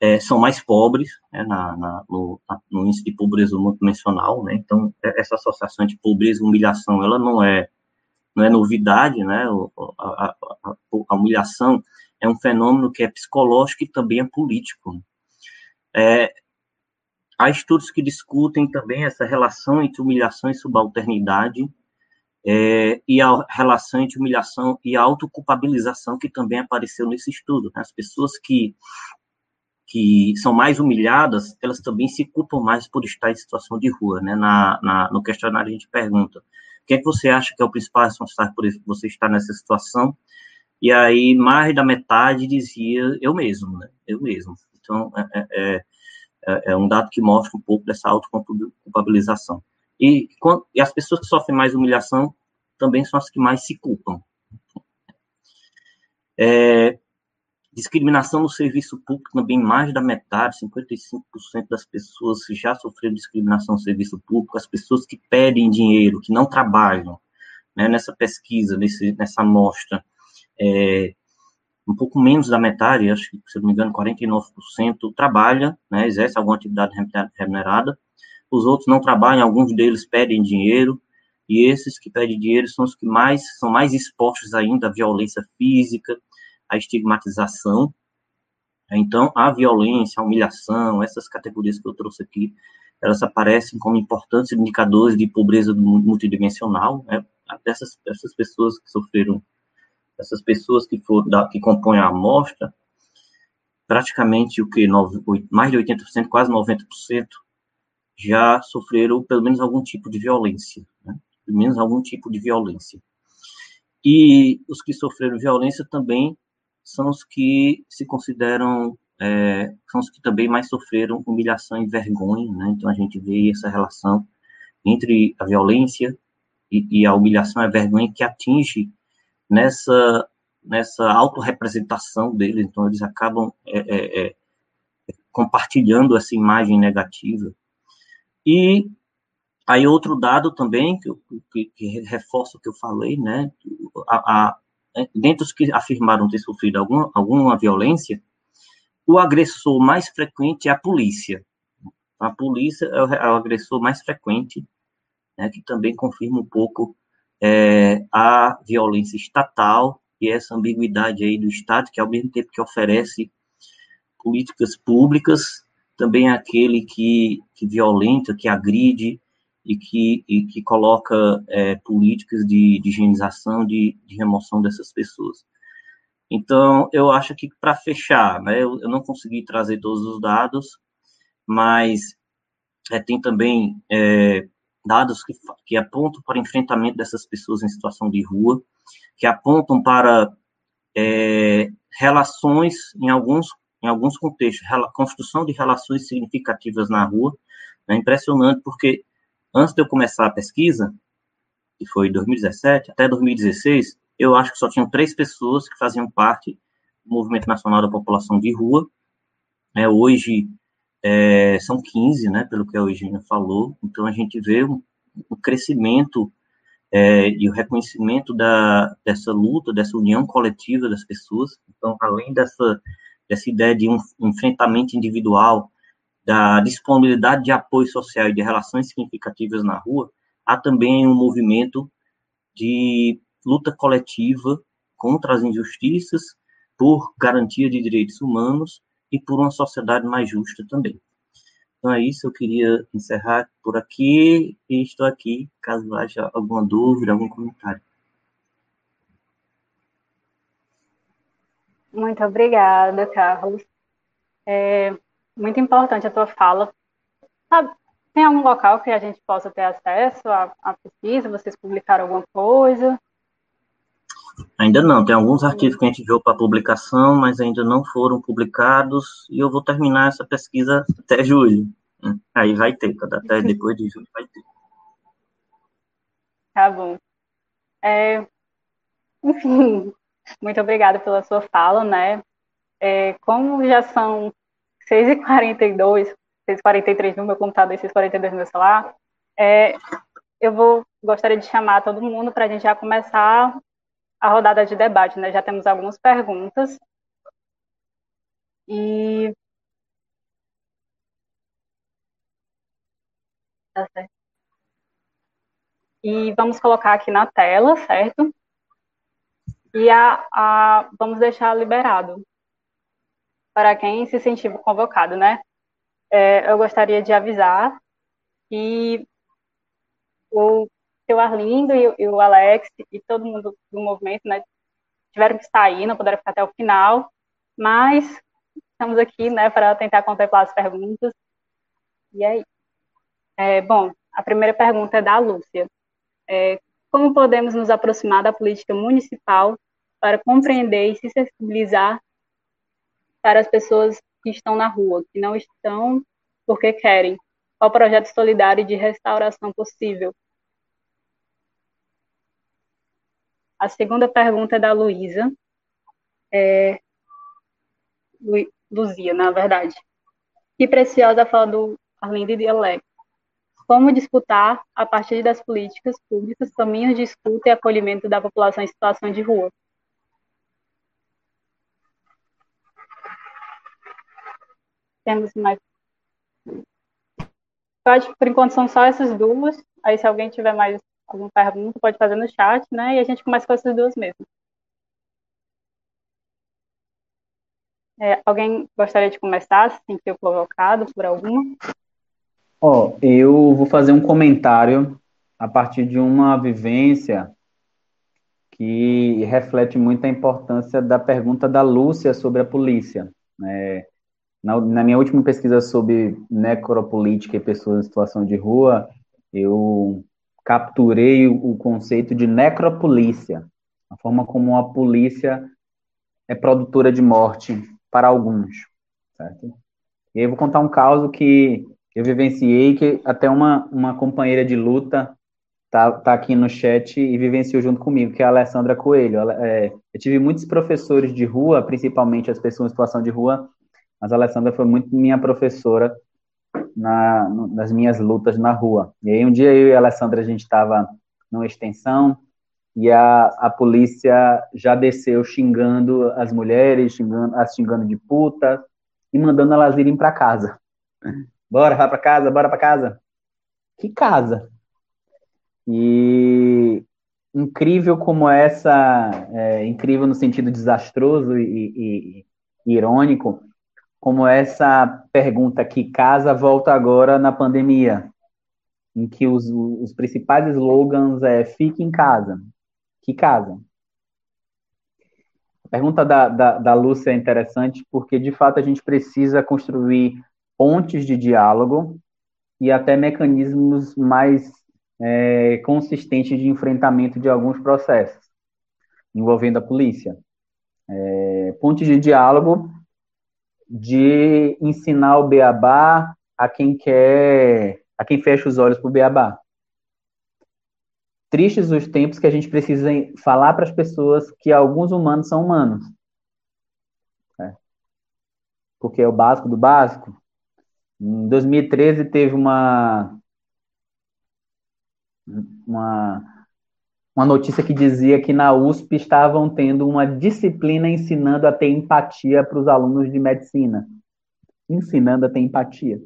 é, são mais pobres né, na, na, no, no, índice de pobreza multidimensional, né? Então, é, essa associação de pobreza e humilhação, ela não é, não é novidade, né? A, a, a, humilhação é um fenômeno que é psicológico e também é político. É, há estudos que discutem também essa relação entre humilhação e subalternidade, é, e a relação entre humilhação e autoculpabilização, que também apareceu nesse estudo. Né? As pessoas que que são mais humilhadas, elas também se culpam mais por estar em situação de rua, né? Na, na, no questionário a gente pergunta, o que é que você acha que é o principal responsável por você estar nessa situação? E aí, mais da metade dizia, eu mesmo, né? Eu mesmo. Então, é, é, é, é, é um dado que mostra um pouco dessa autoculpabilização. E, e as pessoas que sofrem mais humilhação também são as que mais se culpam. É, Discriminação no serviço público também, mais da metade, 55% das pessoas já sofreram discriminação no serviço público, as pessoas que pedem dinheiro, que não trabalham, né, nessa pesquisa, nesse, nessa amostra, é, um pouco menos da metade, acho que, se não me engano, 49% trabalha, né, exerce alguma atividade remunerada, os outros não trabalham, alguns deles pedem dinheiro, e esses que pedem dinheiro são os que mais são mais expostos ainda à violência física, a estigmatização. Então, a violência, a humilhação, essas categorias que eu trouxe aqui, elas aparecem como importantes indicadores de pobreza multidimensional, né? Dessas pessoas que sofreram, essas pessoas que foram, que compõem a amostra, praticamente o que mais de 80%, quase 90% já sofreram pelo menos algum tipo de violência, né? pelo menos algum tipo de violência. E os que sofreram violência também são os que se consideram, é, são os que também mais sofreram humilhação e vergonha, né? Então a gente vê essa relação entre a violência e, e a humilhação e a vergonha que atinge nessa nessa autorrepresentação deles, então eles acabam é, é, é, compartilhando essa imagem negativa. E aí outro dado também, que, que, que reforça o que eu falei, né, a, a, dentre os que afirmaram ter sofrido alguma, alguma violência, o agressor mais frequente é a polícia. A polícia é o, é agressor mais frequente, né, que também confirma um pouco é, a violência estatal e essa ambiguidade aí do Estado, que ao mesmo tempo que oferece políticas públicas, também é aquele que, que violenta, que agride, e que, e que coloca é, políticas de, de higienização, de, de, remoção dessas pessoas. Então, eu acho que, para fechar, né, eu, eu, não consegui trazer todos os dados, mas é, tem também é, dados que, que apontam para enfrentamento dessas pessoas em situação de rua, que apontam para é, relações, em alguns, em alguns contextos, construção de relações significativas na rua. É impressionante, porque Antes de eu começar a pesquisa, que foi em 2017, até 2016, eu acho que só tinham três pessoas que faziam parte do Movimento Nacional da População de Rua. É, hoje é, são 15, né, pelo que a Eugênia falou. Então, a gente vê um, um crescimento é, e o reconhecimento da, dessa luta, dessa união coletiva das pessoas. Então, além dessa, dessa ideia de um enfrentamento individual, da disponibilidade de apoio social e de relações significativas na rua, há também um movimento de luta coletiva contra as injustiças, por garantia de direitos humanos e por uma sociedade mais justa também. Então é isso, eu queria encerrar por aqui e estou aqui caso haja alguma dúvida, algum comentário. Muito obrigada, Carlos. É, muito importante a tua fala. Tem algum local que a gente possa ter acesso à pesquisa? Vocês publicaram alguma coisa? Ainda não, tem alguns artigos que a gente viu para publicação, mas ainda não foram publicados, e eu vou terminar essa pesquisa até julho. Aí vai ter, até depois de julho vai ter. Tá bom. É, enfim, muito obrigada pela sua fala, né? É, como já são 6h42, 6h43 no meu computador e 6h42 no meu celular, é, eu vou gostaria de chamar todo mundo para a gente já começar a rodada de debate, né? Já temos algumas perguntas. E Tá certo. E vamos colocar aqui na tela, certo? E a, a, vamos deixar liberado para quem se sentir convocado, né? É, eu gostaria de avisar que o seu Arlindo e, e, o Alex e todo mundo do movimento, né, tiveram que sair, não puderam ficar até o final, mas estamos aqui, né, para tentar contemplar as perguntas. E aí? É, bom, a primeira pergunta é da Lúcia. É, como podemos nos aproximar da política municipal para compreender e se sensibilizar para as pessoas que estão na rua, que não estão porque querem? Qual projeto solidário de restauração possível? A segunda pergunta é da Luísa. É, Lu, Luzia, na verdade. Que preciosa fala do Arlindo de Alex. Como disputar, a partir das políticas públicas, caminhos de escuta e acolhimento da população em situação de rua? Temos mais. Por enquanto são só essas duas. Aí, se alguém tiver mais alguma pergunta, pode fazer no chat, né? E a gente começa com essas duas mesmo. É, alguém gostaria de começar, se sentiu provocado por alguma? Ó, oh, eu vou fazer um comentário a partir de uma vivência que reflete muito a importância da pergunta da Lúcia sobre a polícia. É, na, na, minha última pesquisa sobre necropolítica e pessoas em situação de rua, eu capturei o, conceito de necropolícia, a forma como a polícia é produtora de morte para alguns, certo? E aí eu vou contar um caso que eu vivenciei que até uma, uma companheira de luta tá, tá aqui no chat e vivenciou junto comigo, que é a Alessandra Coelho. Ela, é, eu tive muitos professores de rua, principalmente as pessoas em situação de rua, mas a Alessandra foi muito minha professora na, nas minhas lutas na rua. E aí um dia eu e a Alessandra, a gente estava numa extensão e a, a polícia já desceu xingando as mulheres, xingando, as xingando de puta e mandando elas irem para casa. Bora, vai para casa, bora para casa. Que casa? E incrível como essa, é, incrível no sentido desastroso e, e, e, irônico, como essa pergunta que casa volta agora na pandemia, em que os, os principais slogans é fique em casa. Que casa? A pergunta da, da, da Lúcia é interessante porque, de fato, a gente precisa construir pontes de diálogo e até mecanismos mais é, consistentes de enfrentamento de alguns processos envolvendo a polícia. É, pontes de diálogo de ensinar o beabá a quem quer, a quem fecha os olhos para o beabá. Tristes os tempos que a gente precisa falar para as pessoas que alguns humanos são humanos. É. Porque é o básico do básico. Em 2013 teve uma uma, uma notícia que dizia que na USP estavam tendo uma disciplina ensinando a ter empatia para os alunos de medicina. Ensinando a ter empatia.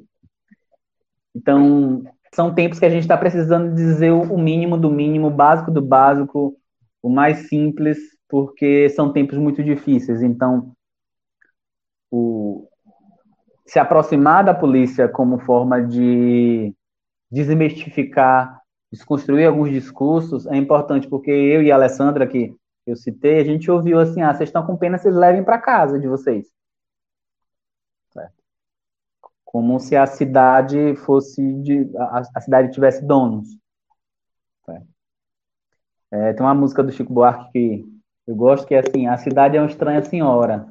Então, são tempos que a gente está precisando dizer o mínimo do mínimo, o básico do básico, o mais simples, porque são tempos muito difíceis. Então, o, se aproximar da polícia como forma de desmistificar, desconstruir alguns discursos é importante, porque eu e a Alessandra, que eu citei, a gente ouviu assim: ah, vocês estão com pena, vocês levem para casa de vocês. Como se a cidade fosse. De, a, a cidade tivesse donos. É, tem uma música do Chico Buarque que eu gosto, que é assim: a cidade é uma estranha senhora.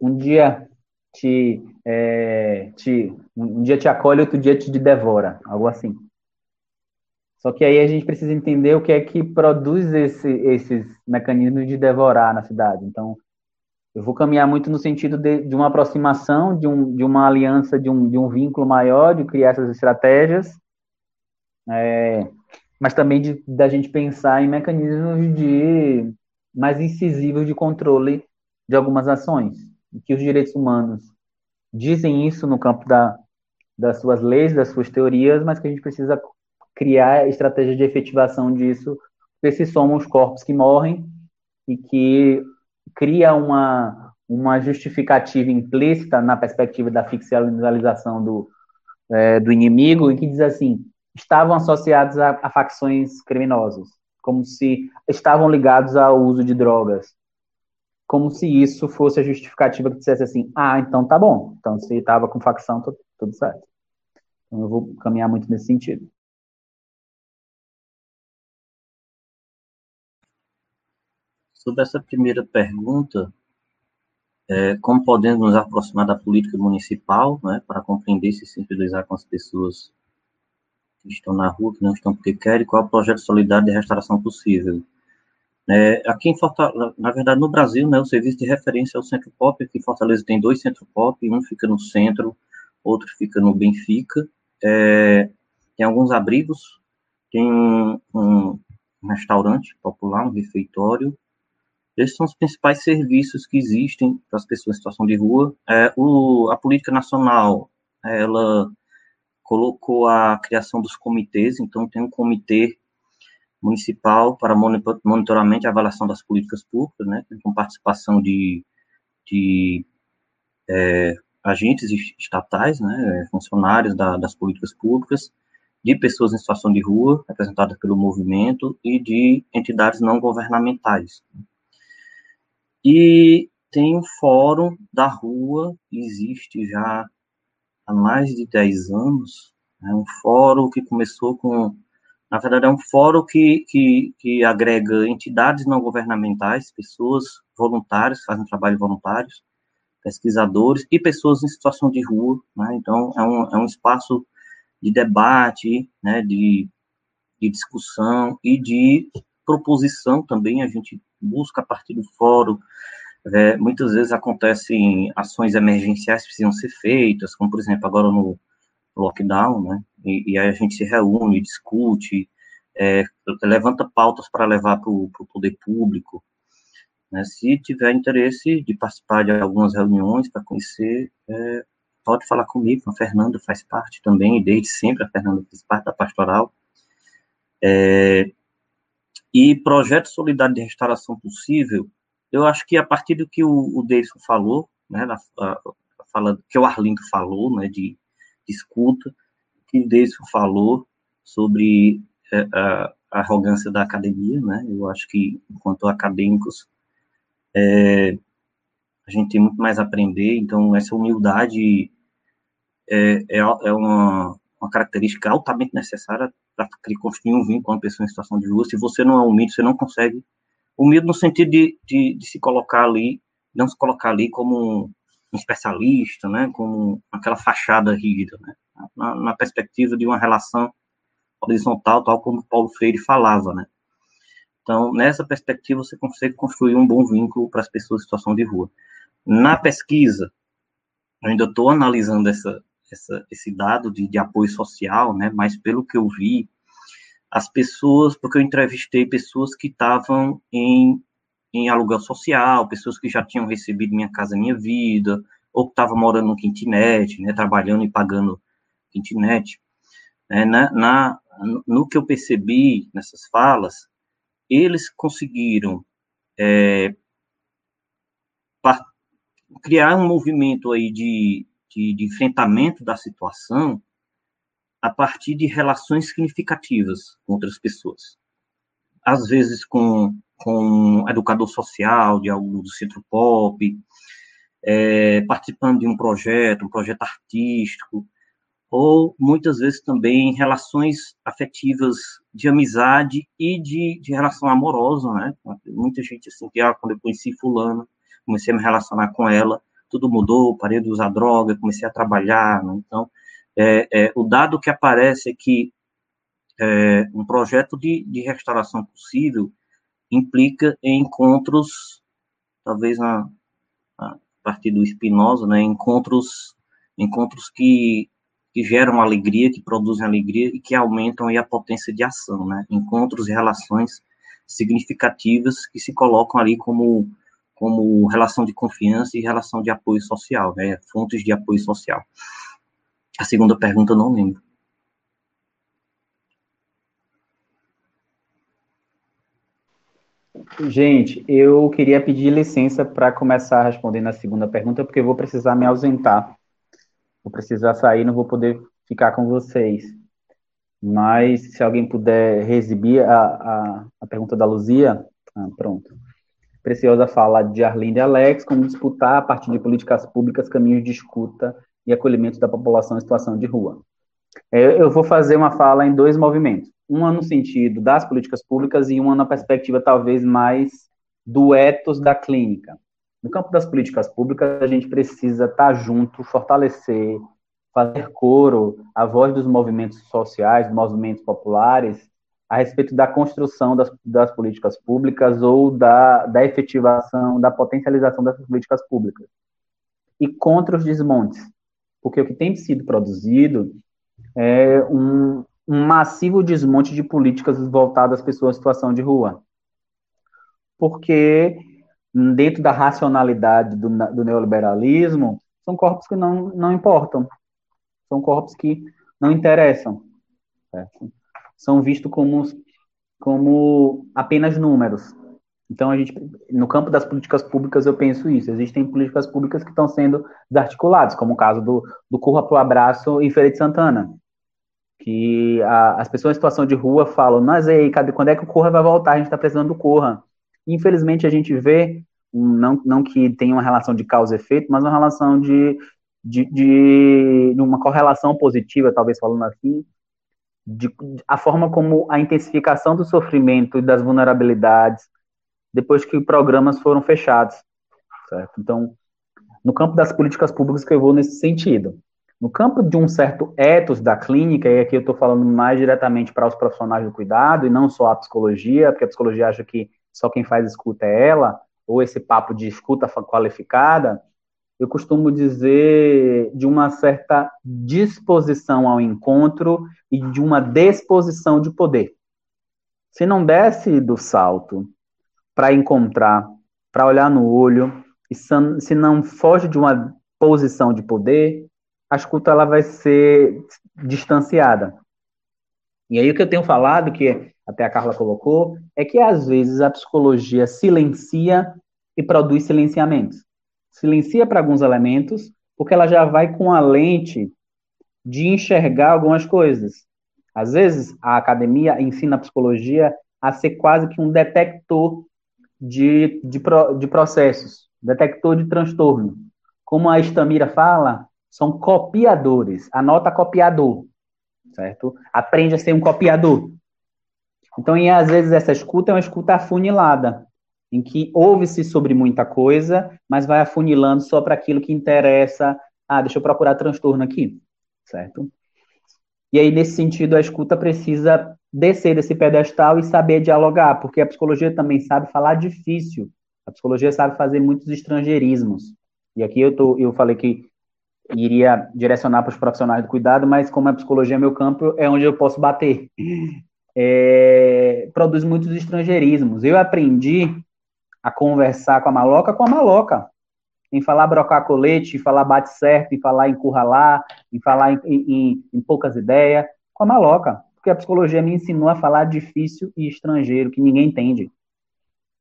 Um dia te, é, te um dia te acolhe, outro dia te devora, algo assim. Só que aí a gente precisa entender o que é que produz esse, esses mecanismos de devorar na cidade. Então, eu vou caminhar muito no sentido de, de uma aproximação, de, um, de uma aliança, de um, de um vínculo maior, de criar essas estratégias, é, mas também da gente pensar em mecanismos de mais incisivos de controle de algumas ações, que os direitos humanos dizem isso no campo da, das suas leis, das suas teorias, mas que a gente precisa criar estratégias de efetivação disso, porque se somos corpos que morrem e que cria uma, uma justificativa implícita na perspectiva da ficcionalização do, é, do inimigo, em que diz assim, estavam associados a, a facções criminosas, como se estavam ligados ao uso de drogas, como se isso fosse a justificativa que dissesse assim, ah, então tá bom, então se estava com facção, tudo certo. Então eu vou caminhar muito nesse sentido. Sobre essa primeira pergunta, é, como podemos nos aproximar da política municipal, né, para compreender e se sensibilizar com as pessoas que estão na rua, que não estão porque querem, qual é o projeto solidário de restauração possível. É, aqui em Fortaleza, na verdade, no Brasil, né, o serviço de referência é o Centro Pop, aqui em Fortaleza tem dois Centro Pop, um fica no centro, outro fica no Benfica, é, tem alguns abrigos, tem um, um restaurante popular, um refeitório, esses são os principais serviços que existem para as pessoas em situação de rua. É, o, a política nacional, ela colocou a criação dos comitês, então tem um comitê municipal para monitoramento e avaliação das políticas públicas, né, com participação de, de é, agentes estatais, né, funcionários da, das políticas públicas, de pessoas em situação de rua, representadas pelo movimento, e de entidades não governamentais. E tem um fórum da rua, existe já há mais de 10 anos, é um fórum que começou com, na verdade é um fórum que, que, que agrega entidades não governamentais, pessoas voluntárias, fazem trabalho voluntários, pesquisadores e pessoas em situação de rua, né? então é um, é um espaço de debate, né, de, de discussão e de proposição também, a gente busca a partir do fórum. É, muitas vezes acontecem ações emergenciais que precisam ser feitas, como, por exemplo, agora no lockdown, né? E, e aí a gente se reúne, discute, é, levanta pautas para levar para o poder público. Né? Se tiver interesse de participar de algumas reuniões para conhecer, é, pode falar comigo, a Fernanda faz parte também, desde sempre a Fernanda faz parte da pastoral. É, e projeto solidário de restauração possível, eu acho que a partir do que o, o falou, né, na, a, a fala, que o Arlindo falou, né, de, de escuta, que o Davidson falou sobre é, a, a, arrogância da academia, né, eu acho que, enquanto acadêmicos, é, a gente tem muito mais a aprender, então essa humildade é, é, é uma, uma característica altamente necessária para construir um vínculo com uma pessoa em situação de rua. Se você não é humilde, você não consegue. Humilde no sentido de, de, de se colocar ali, não se colocar ali como um especialista, né, como aquela fachada rígida, né, na, na perspectiva de uma relação horizontal, tal como Paulo Freire falava, né. Então, nessa perspectiva, você consegue construir um bom vínculo para as pessoas em situação de rua. Na pesquisa, eu ainda estou analisando essa, essa, esse dado de, de apoio social, né? Mas pelo que eu vi, as pessoas, porque eu entrevistei pessoas que estavam em, em aluguel social, pessoas que já tinham recebido Minha Casa Minha Vida, ou que estavam morando no kitnet, né, trabalhando e pagando kitnet. É, na, na, no que eu percebi nessas falas, eles conseguiram é, criar um movimento aí de, de, de enfrentamento da situação a partir de relações significativas com outras pessoas. Às vezes com, com um educador social de algo do centro pop, é, participando de um projeto, um projeto artístico, ou muitas vezes também relações afetivas de amizade e de, de relação amorosa, né? Muita gente assim, que ah, quando eu conheci fulano, comecei a me relacionar com ela, tudo mudou, parei de usar droga, comecei a trabalhar, né? então, é, é, o dado que aparece é que é, um projeto de, de restauração possível implica em encontros, talvez na, a partir do Spinoza, né, encontros, encontros que, que geram alegria, que produzem alegria e que aumentam a potência de ação, né, encontros e relações significativas que se colocam ali como como relação de confiança e relação de apoio social, né, fontes de apoio social. A segunda pergunta eu não lembro. Gente, eu queria pedir licença para começar a responder na segunda pergunta, porque eu vou precisar me ausentar. Vou precisar sair, não vou poder ficar com vocês. Mas se alguém puder reexibir a, a, a pergunta da Luzia, ah, pronto. Preciosa fala de Arlindo e Alex, como disputar, a partir de políticas públicas, caminhos de escuta e acolhimento da população em situação de rua. É, eu vou fazer uma fala em dois movimentos uma no sentido das políticas públicas e uma na perspectiva talvez mais do ethos da clínica. No campo das políticas públicas, a gente precisa estar junto, fortalecer, fazer coro a voz dos movimentos sociais, dos movimentos populares, a respeito da construção das, das políticas públicas ou da, da efetivação, da potencialização dessas políticas públicas. E contra os desmontes, porque o que tem sido produzido é um, um massivo desmonte de políticas voltadas às pessoas em situação de rua. Porque, dentro da racionalidade do, do neoliberalismo, são corpos que não, não importam. São corpos que não interessam. Certo? São vistos como, como apenas números. Então, a gente, no campo das políticas públicas, eu penso isso. Existem políticas públicas que estão sendo desarticuladas, como o caso do, do Curra para o Abraço em Feira de Santana que a, as pessoas em situação de rua falam, mas aí, quando é que o Corra vai voltar? A gente está precisando do Corra. Infelizmente, a gente vê, não, não que tenha uma relação de causa e efeito, mas uma relação de, de, de, de uma correlação positiva, talvez falando assim, de, a forma como a intensificação do sofrimento e das vulnerabilidades depois que programas foram fechados, certo? Então, no campo das políticas públicas que eu vou nesse sentido. No campo de um certo ethos da clínica, e aqui eu estou falando mais diretamente para os profissionais do cuidado, e não só a psicologia, porque a psicologia acha que só quem faz escuta é ela, ou esse papo de escuta qualificada, eu costumo dizer de uma certa disposição ao encontro e de uma disposição de poder. Se não desce do salto para encontrar, para olhar no olho, e se não foge de uma posição de poder, a escuta ela vai ser distanciada. E aí o que eu tenho falado, que até a Carla colocou, é que às vezes a psicologia silencia e produz silenciamentos. Silencia para alguns elementos, porque ela já vai com a lente de enxergar algumas coisas. Às vezes a academia ensina a psicologia a ser quase que um detector de, de, de processos, detector de transtorno. Como a Estamira fala, são copiadores. Anota copiador, certo? Aprende a ser um copiador. Então, e às vezes essa escuta é uma escuta afunilada, em que ouve-se sobre muita coisa, mas vai afunilando só para aquilo que interessa. Ah, deixa eu procurar transtorno aqui, certo? E aí, nesse sentido, a escuta precisa descer desse pedestal e saber dialogar, porque a psicologia também sabe falar difícil. A psicologia sabe fazer muitos estrangeirismos. E aqui eu, tô, eu falei que iria direcionar para os profissionais do cuidado, mas como a psicologia é meu campo, é onde eu posso bater. É, produz muitos estrangeirismos. Eu aprendi a conversar com a maloca com a maloca, em falar brocar colete, em falar bate certo, em falar encurralar, em falar em, em, em poucas ideias, com a maloca, porque a psicologia me ensinou a falar difícil e estrangeiro, que ninguém entende.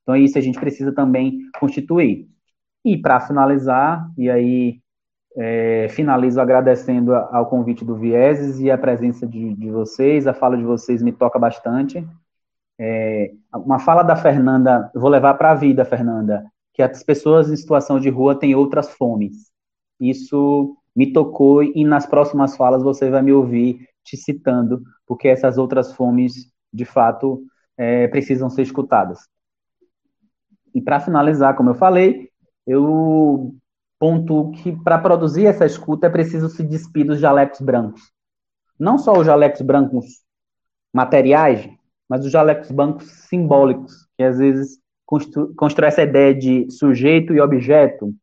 Então, isso a gente precisa também constituir. E, para finalizar, e aí é, finalizo agradecendo ao convite do Vieses e a presença de, de vocês. A fala de vocês me toca bastante. É, uma fala da Fernanda, vou levar para a vida, Fernanda, que as pessoas em situação de rua têm outras fomes. Isso me tocou e nas próximas falas você vai me ouvir te citando, porque essas outras fomes, de fato, é, precisam ser escutadas. E para finalizar, como eu falei, eu ponto que para produzir essa escuta é preciso se despir dos jalecos brancos. Não só os jalecos brancos materiais, mas os jalecos bancos simbólicos, que às vezes constru, constrói essa ideia de sujeito e objeto,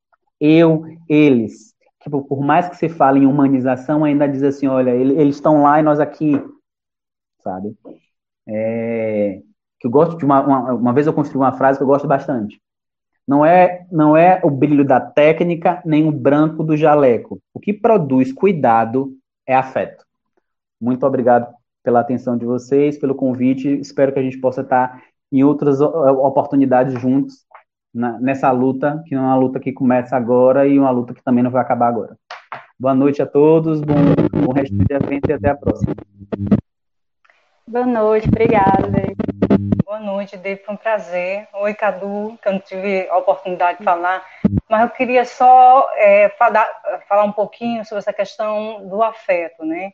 eu, eles. Tipo, por mais que se fale em humanização, ainda diz assim, olha, eles estão lá e nós aqui, sabe? É, que eu gosto de uma, uma, uma vez eu construí uma frase que eu gosto bastante. Não é, não é o brilho da técnica, nem o branco do jaleco. O que produz cuidado é afeto. Muito obrigado pela atenção de vocês, pelo convite. Espero que a gente possa estar em outras oportunidades juntos na, nessa luta, que não é uma luta que começa agora e uma luta que também não vai acabar agora. Boa noite a todos, bom, bom resto de evento e até a próxima. Boa noite, obrigada. Boa noite, Dave, foi um prazer. Oi, Cadu, que eu não tive a oportunidade de falar, mas eu queria só é, falar, falar um pouquinho sobre essa questão do afeto, né?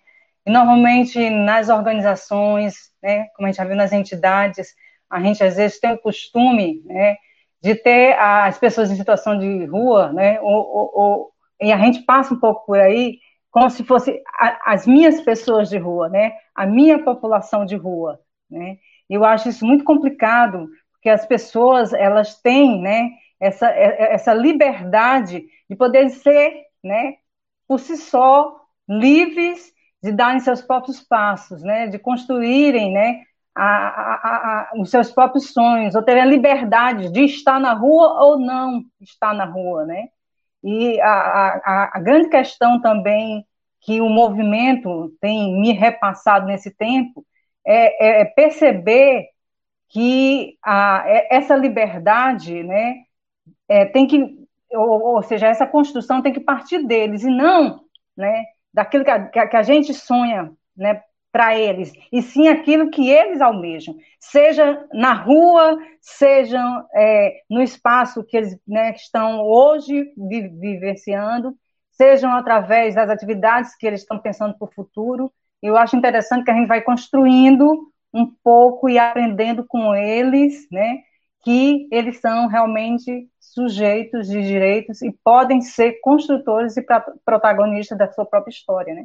E normalmente nas organizações, né, como a gente já viu nas entidades, a gente às vezes tem o costume, né, de ter as pessoas em situação de rua, né, ou, ou, ou, e a gente passa um pouco por aí como se fosse a, as minhas pessoas de rua, né, a minha população de rua, né. Eu acho isso muito complicado, porque as pessoas elas têm, né, essa essa liberdade de poder ser, né, por si só livres de darem seus próprios passos, né, de construírem, né, a, a, a, os seus próprios sonhos, ou terem a liberdade de estar na rua ou não estar na rua, né? E a, grande questão também que o movimento tem me repassado nesse tempo é, é perceber que a, é, essa liberdade, né, é, tem que, ou, ou, seja, essa construção tem que partir deles e não, né, daquilo que a, que a gente sonha, né, para eles, e sim aquilo que eles almejam, seja na rua, seja é, no espaço que eles né, estão hoje vivenciando, sejam através das atividades que eles estão pensando para o futuro. Eu acho interessante que a gente vai construindo um pouco e aprendendo com eles, né, que eles são realmente sujeitos de direitos e podem ser construtores e protagonistas da sua própria história, né?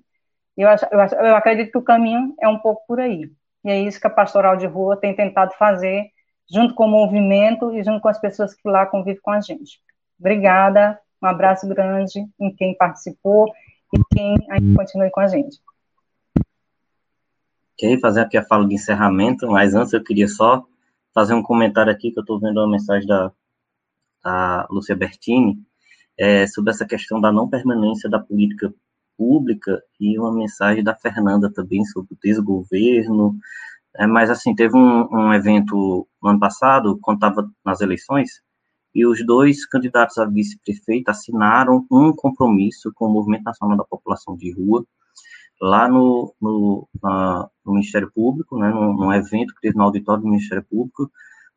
Eu, eu, eu acredito que o caminho é um pouco por aí. E é isso que a Pastoral de Rua tem tentado fazer, junto com o movimento e junto com as pessoas que lá convivem com a gente. Obrigada, um abraço grande em quem participou e quem ainda continue com a gente. Ok, fazer aqui a fala de encerramento, mas antes eu queria só fazer um comentário aqui, que eu estou vendo uma mensagem da, da Lúcia Bertini, é, sobre essa questão da não permanência da política pública e uma mensagem da Fernanda também sobre o desgoverno. É, mas, assim, teve um, um evento no ano passado, quando estava nas eleições, e os dois candidatos a vice-prefeito assinaram um compromisso com o Movimento Nacional da População de Rua, lá no, no, na, no Ministério Público, né, num, num, evento que teve no auditório do Ministério Público,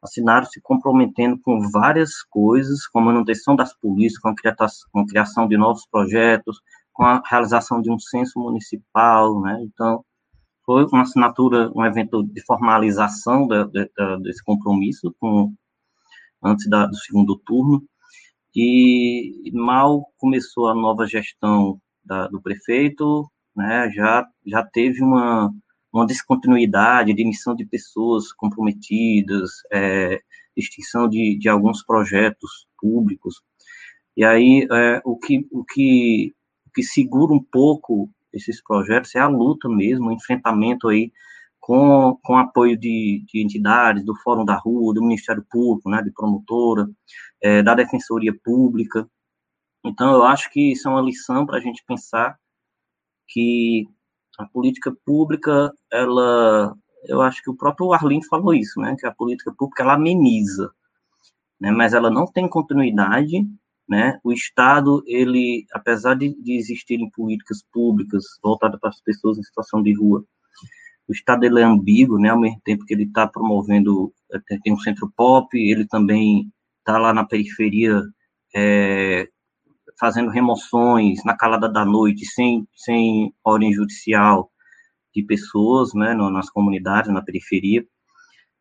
assinaram se comprometendo com várias coisas, com a manutenção das polícias, com a, criação, com a criação de novos projetos, com a realização de um censo municipal, né? Então, foi uma assinatura, um evento de formalização de, de, de, desse compromisso com, antes da, do segundo turno, e mal começou a nova gestão do prefeito, né, já, já teve uma, uma descontinuidade, demissão de pessoas comprometidas, é, extinção de, de alguns projetos públicos, e aí é, o, que, o que que segura um pouco esses projetos é a luta mesmo, o enfrentamento aí com, com apoio de, de entidades, do Fórum da Rua, do Ministério Público, né, de promotora, é, da Defensoria Pública. Então, eu acho que isso é uma lição para a gente pensar que a política pública, ela, eu acho que o próprio Arlindo falou isso, né, que a política pública, ela ameniza, né, mas ela não tem continuidade né? O Estado, ele, apesar de, de existirem políticas públicas voltadas para as pessoas em situação de rua, o Estado ele é ambíguo, né? Ao mesmo tempo que ele está promovendo, eh, tem um centro pop, ele também está lá na periferia é, fazendo remoções na calada da noite, sem, sem ordem judicial de pessoas, né? Nas comunidades, na periferia.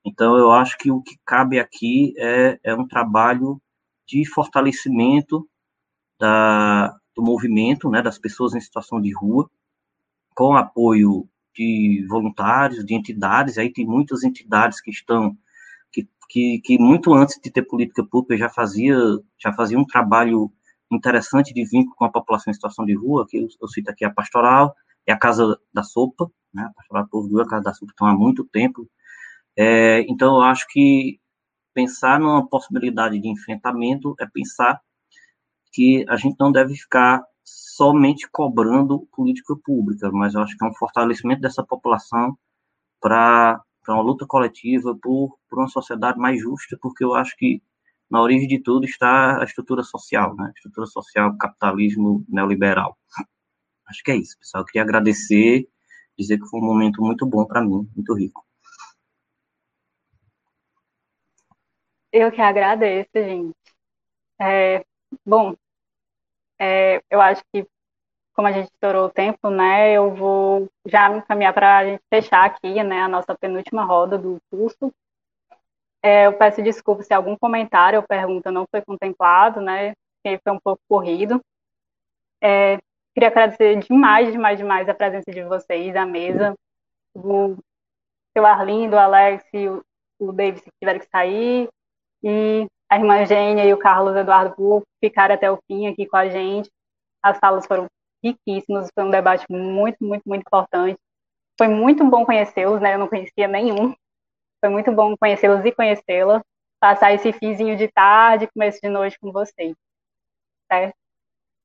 Então, eu acho que o que cabe aqui é, é um trabalho de fortalecimento da, do movimento, né, das pessoas em situação de rua, com apoio de voluntários, de entidades, aí tem muitas entidades que estão, que, que, que muito antes de ter política pública já fazia, já fazia um trabalho interessante de vínculo com a população em situação de rua, que eu, eu cito aqui a Pastoral, é a Casa da Sopa, né, a Pastoral Povo Rua, a Casa da Sopa estão há muito tempo, é, então eu acho que pensar numa possibilidade de enfrentamento é pensar que a gente não deve ficar somente cobrando política pública, mas eu acho que é um fortalecimento dessa população para uma luta coletiva por, por uma sociedade mais justa, porque eu acho que na origem de tudo está a estrutura social, né? Estrutura social, capitalismo neoliberal. Acho que é isso, pessoal. Eu queria agradecer, dizer que foi um momento muito bom para mim, muito rico. Eu que agradeço, gente. É, bom, é, eu acho que, como a gente estourou o tempo, né, eu vou já me encaminhar para a gente fechar aqui, né, a nossa penúltima roda do curso. É, eu peço desculpas se algum comentário ou pergunta não foi contemplado, né, foi um pouco corrido. É, queria agradecer demais, demais, demais a presença de vocês à mesa, o seu Arlindo, o Alex o, o David, se tiverem que sair, e a irmã Gênia e o Carlos Eduardo por ficaram até o fim aqui com a gente. As falas foram riquíssimas, foi um debate muito, muito, muito importante. Foi muito bom conhecê-los, né? Eu não conhecia nenhum. Foi muito bom conhecê-los e conhecê-la. Passar esse fizinho de tarde, começo de noite com vocês. Certo?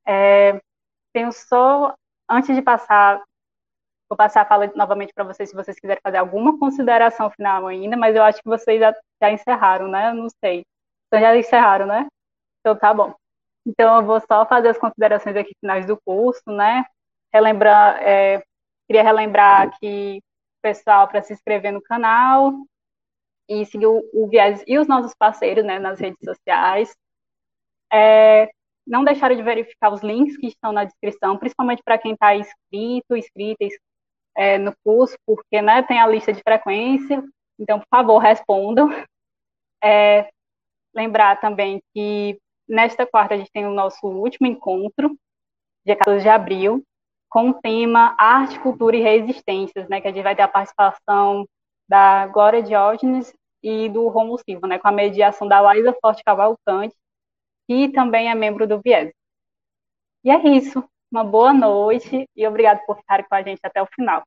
É, tenho só, antes de passar, vou passar a fala novamente para vocês, se vocês quiserem fazer alguma consideração final ainda, mas eu acho que vocês já, já encerraram, né? Não sei. Então já encerraram, né? Então tá bom. Então eu vou só fazer as considerações aqui finais do curso, né? Relembrar, é, queria relembrar que o pessoal para se inscrever no canal e seguir o, o Viés e os nossos parceiros, né, nas redes sociais. É, não deixarem de verificar os links que estão na descrição, principalmente para quem está inscrito, inscrita é, no curso, porque né, tem a lista de frequência. Então, por favor, respondam. É, lembrar também que nesta quarta a gente tem o nosso último encontro, dia 14 de abril, com o tema Arte, Cultura e Resistências, né, que a gente vai ter a participação da Glória Diógenes e do Romulo Silva, né, com a mediação da Laísa Forte Cavalcante, que também é membro do Viés. E é isso. Uma boa noite e obrigado por ficar com a gente até o final.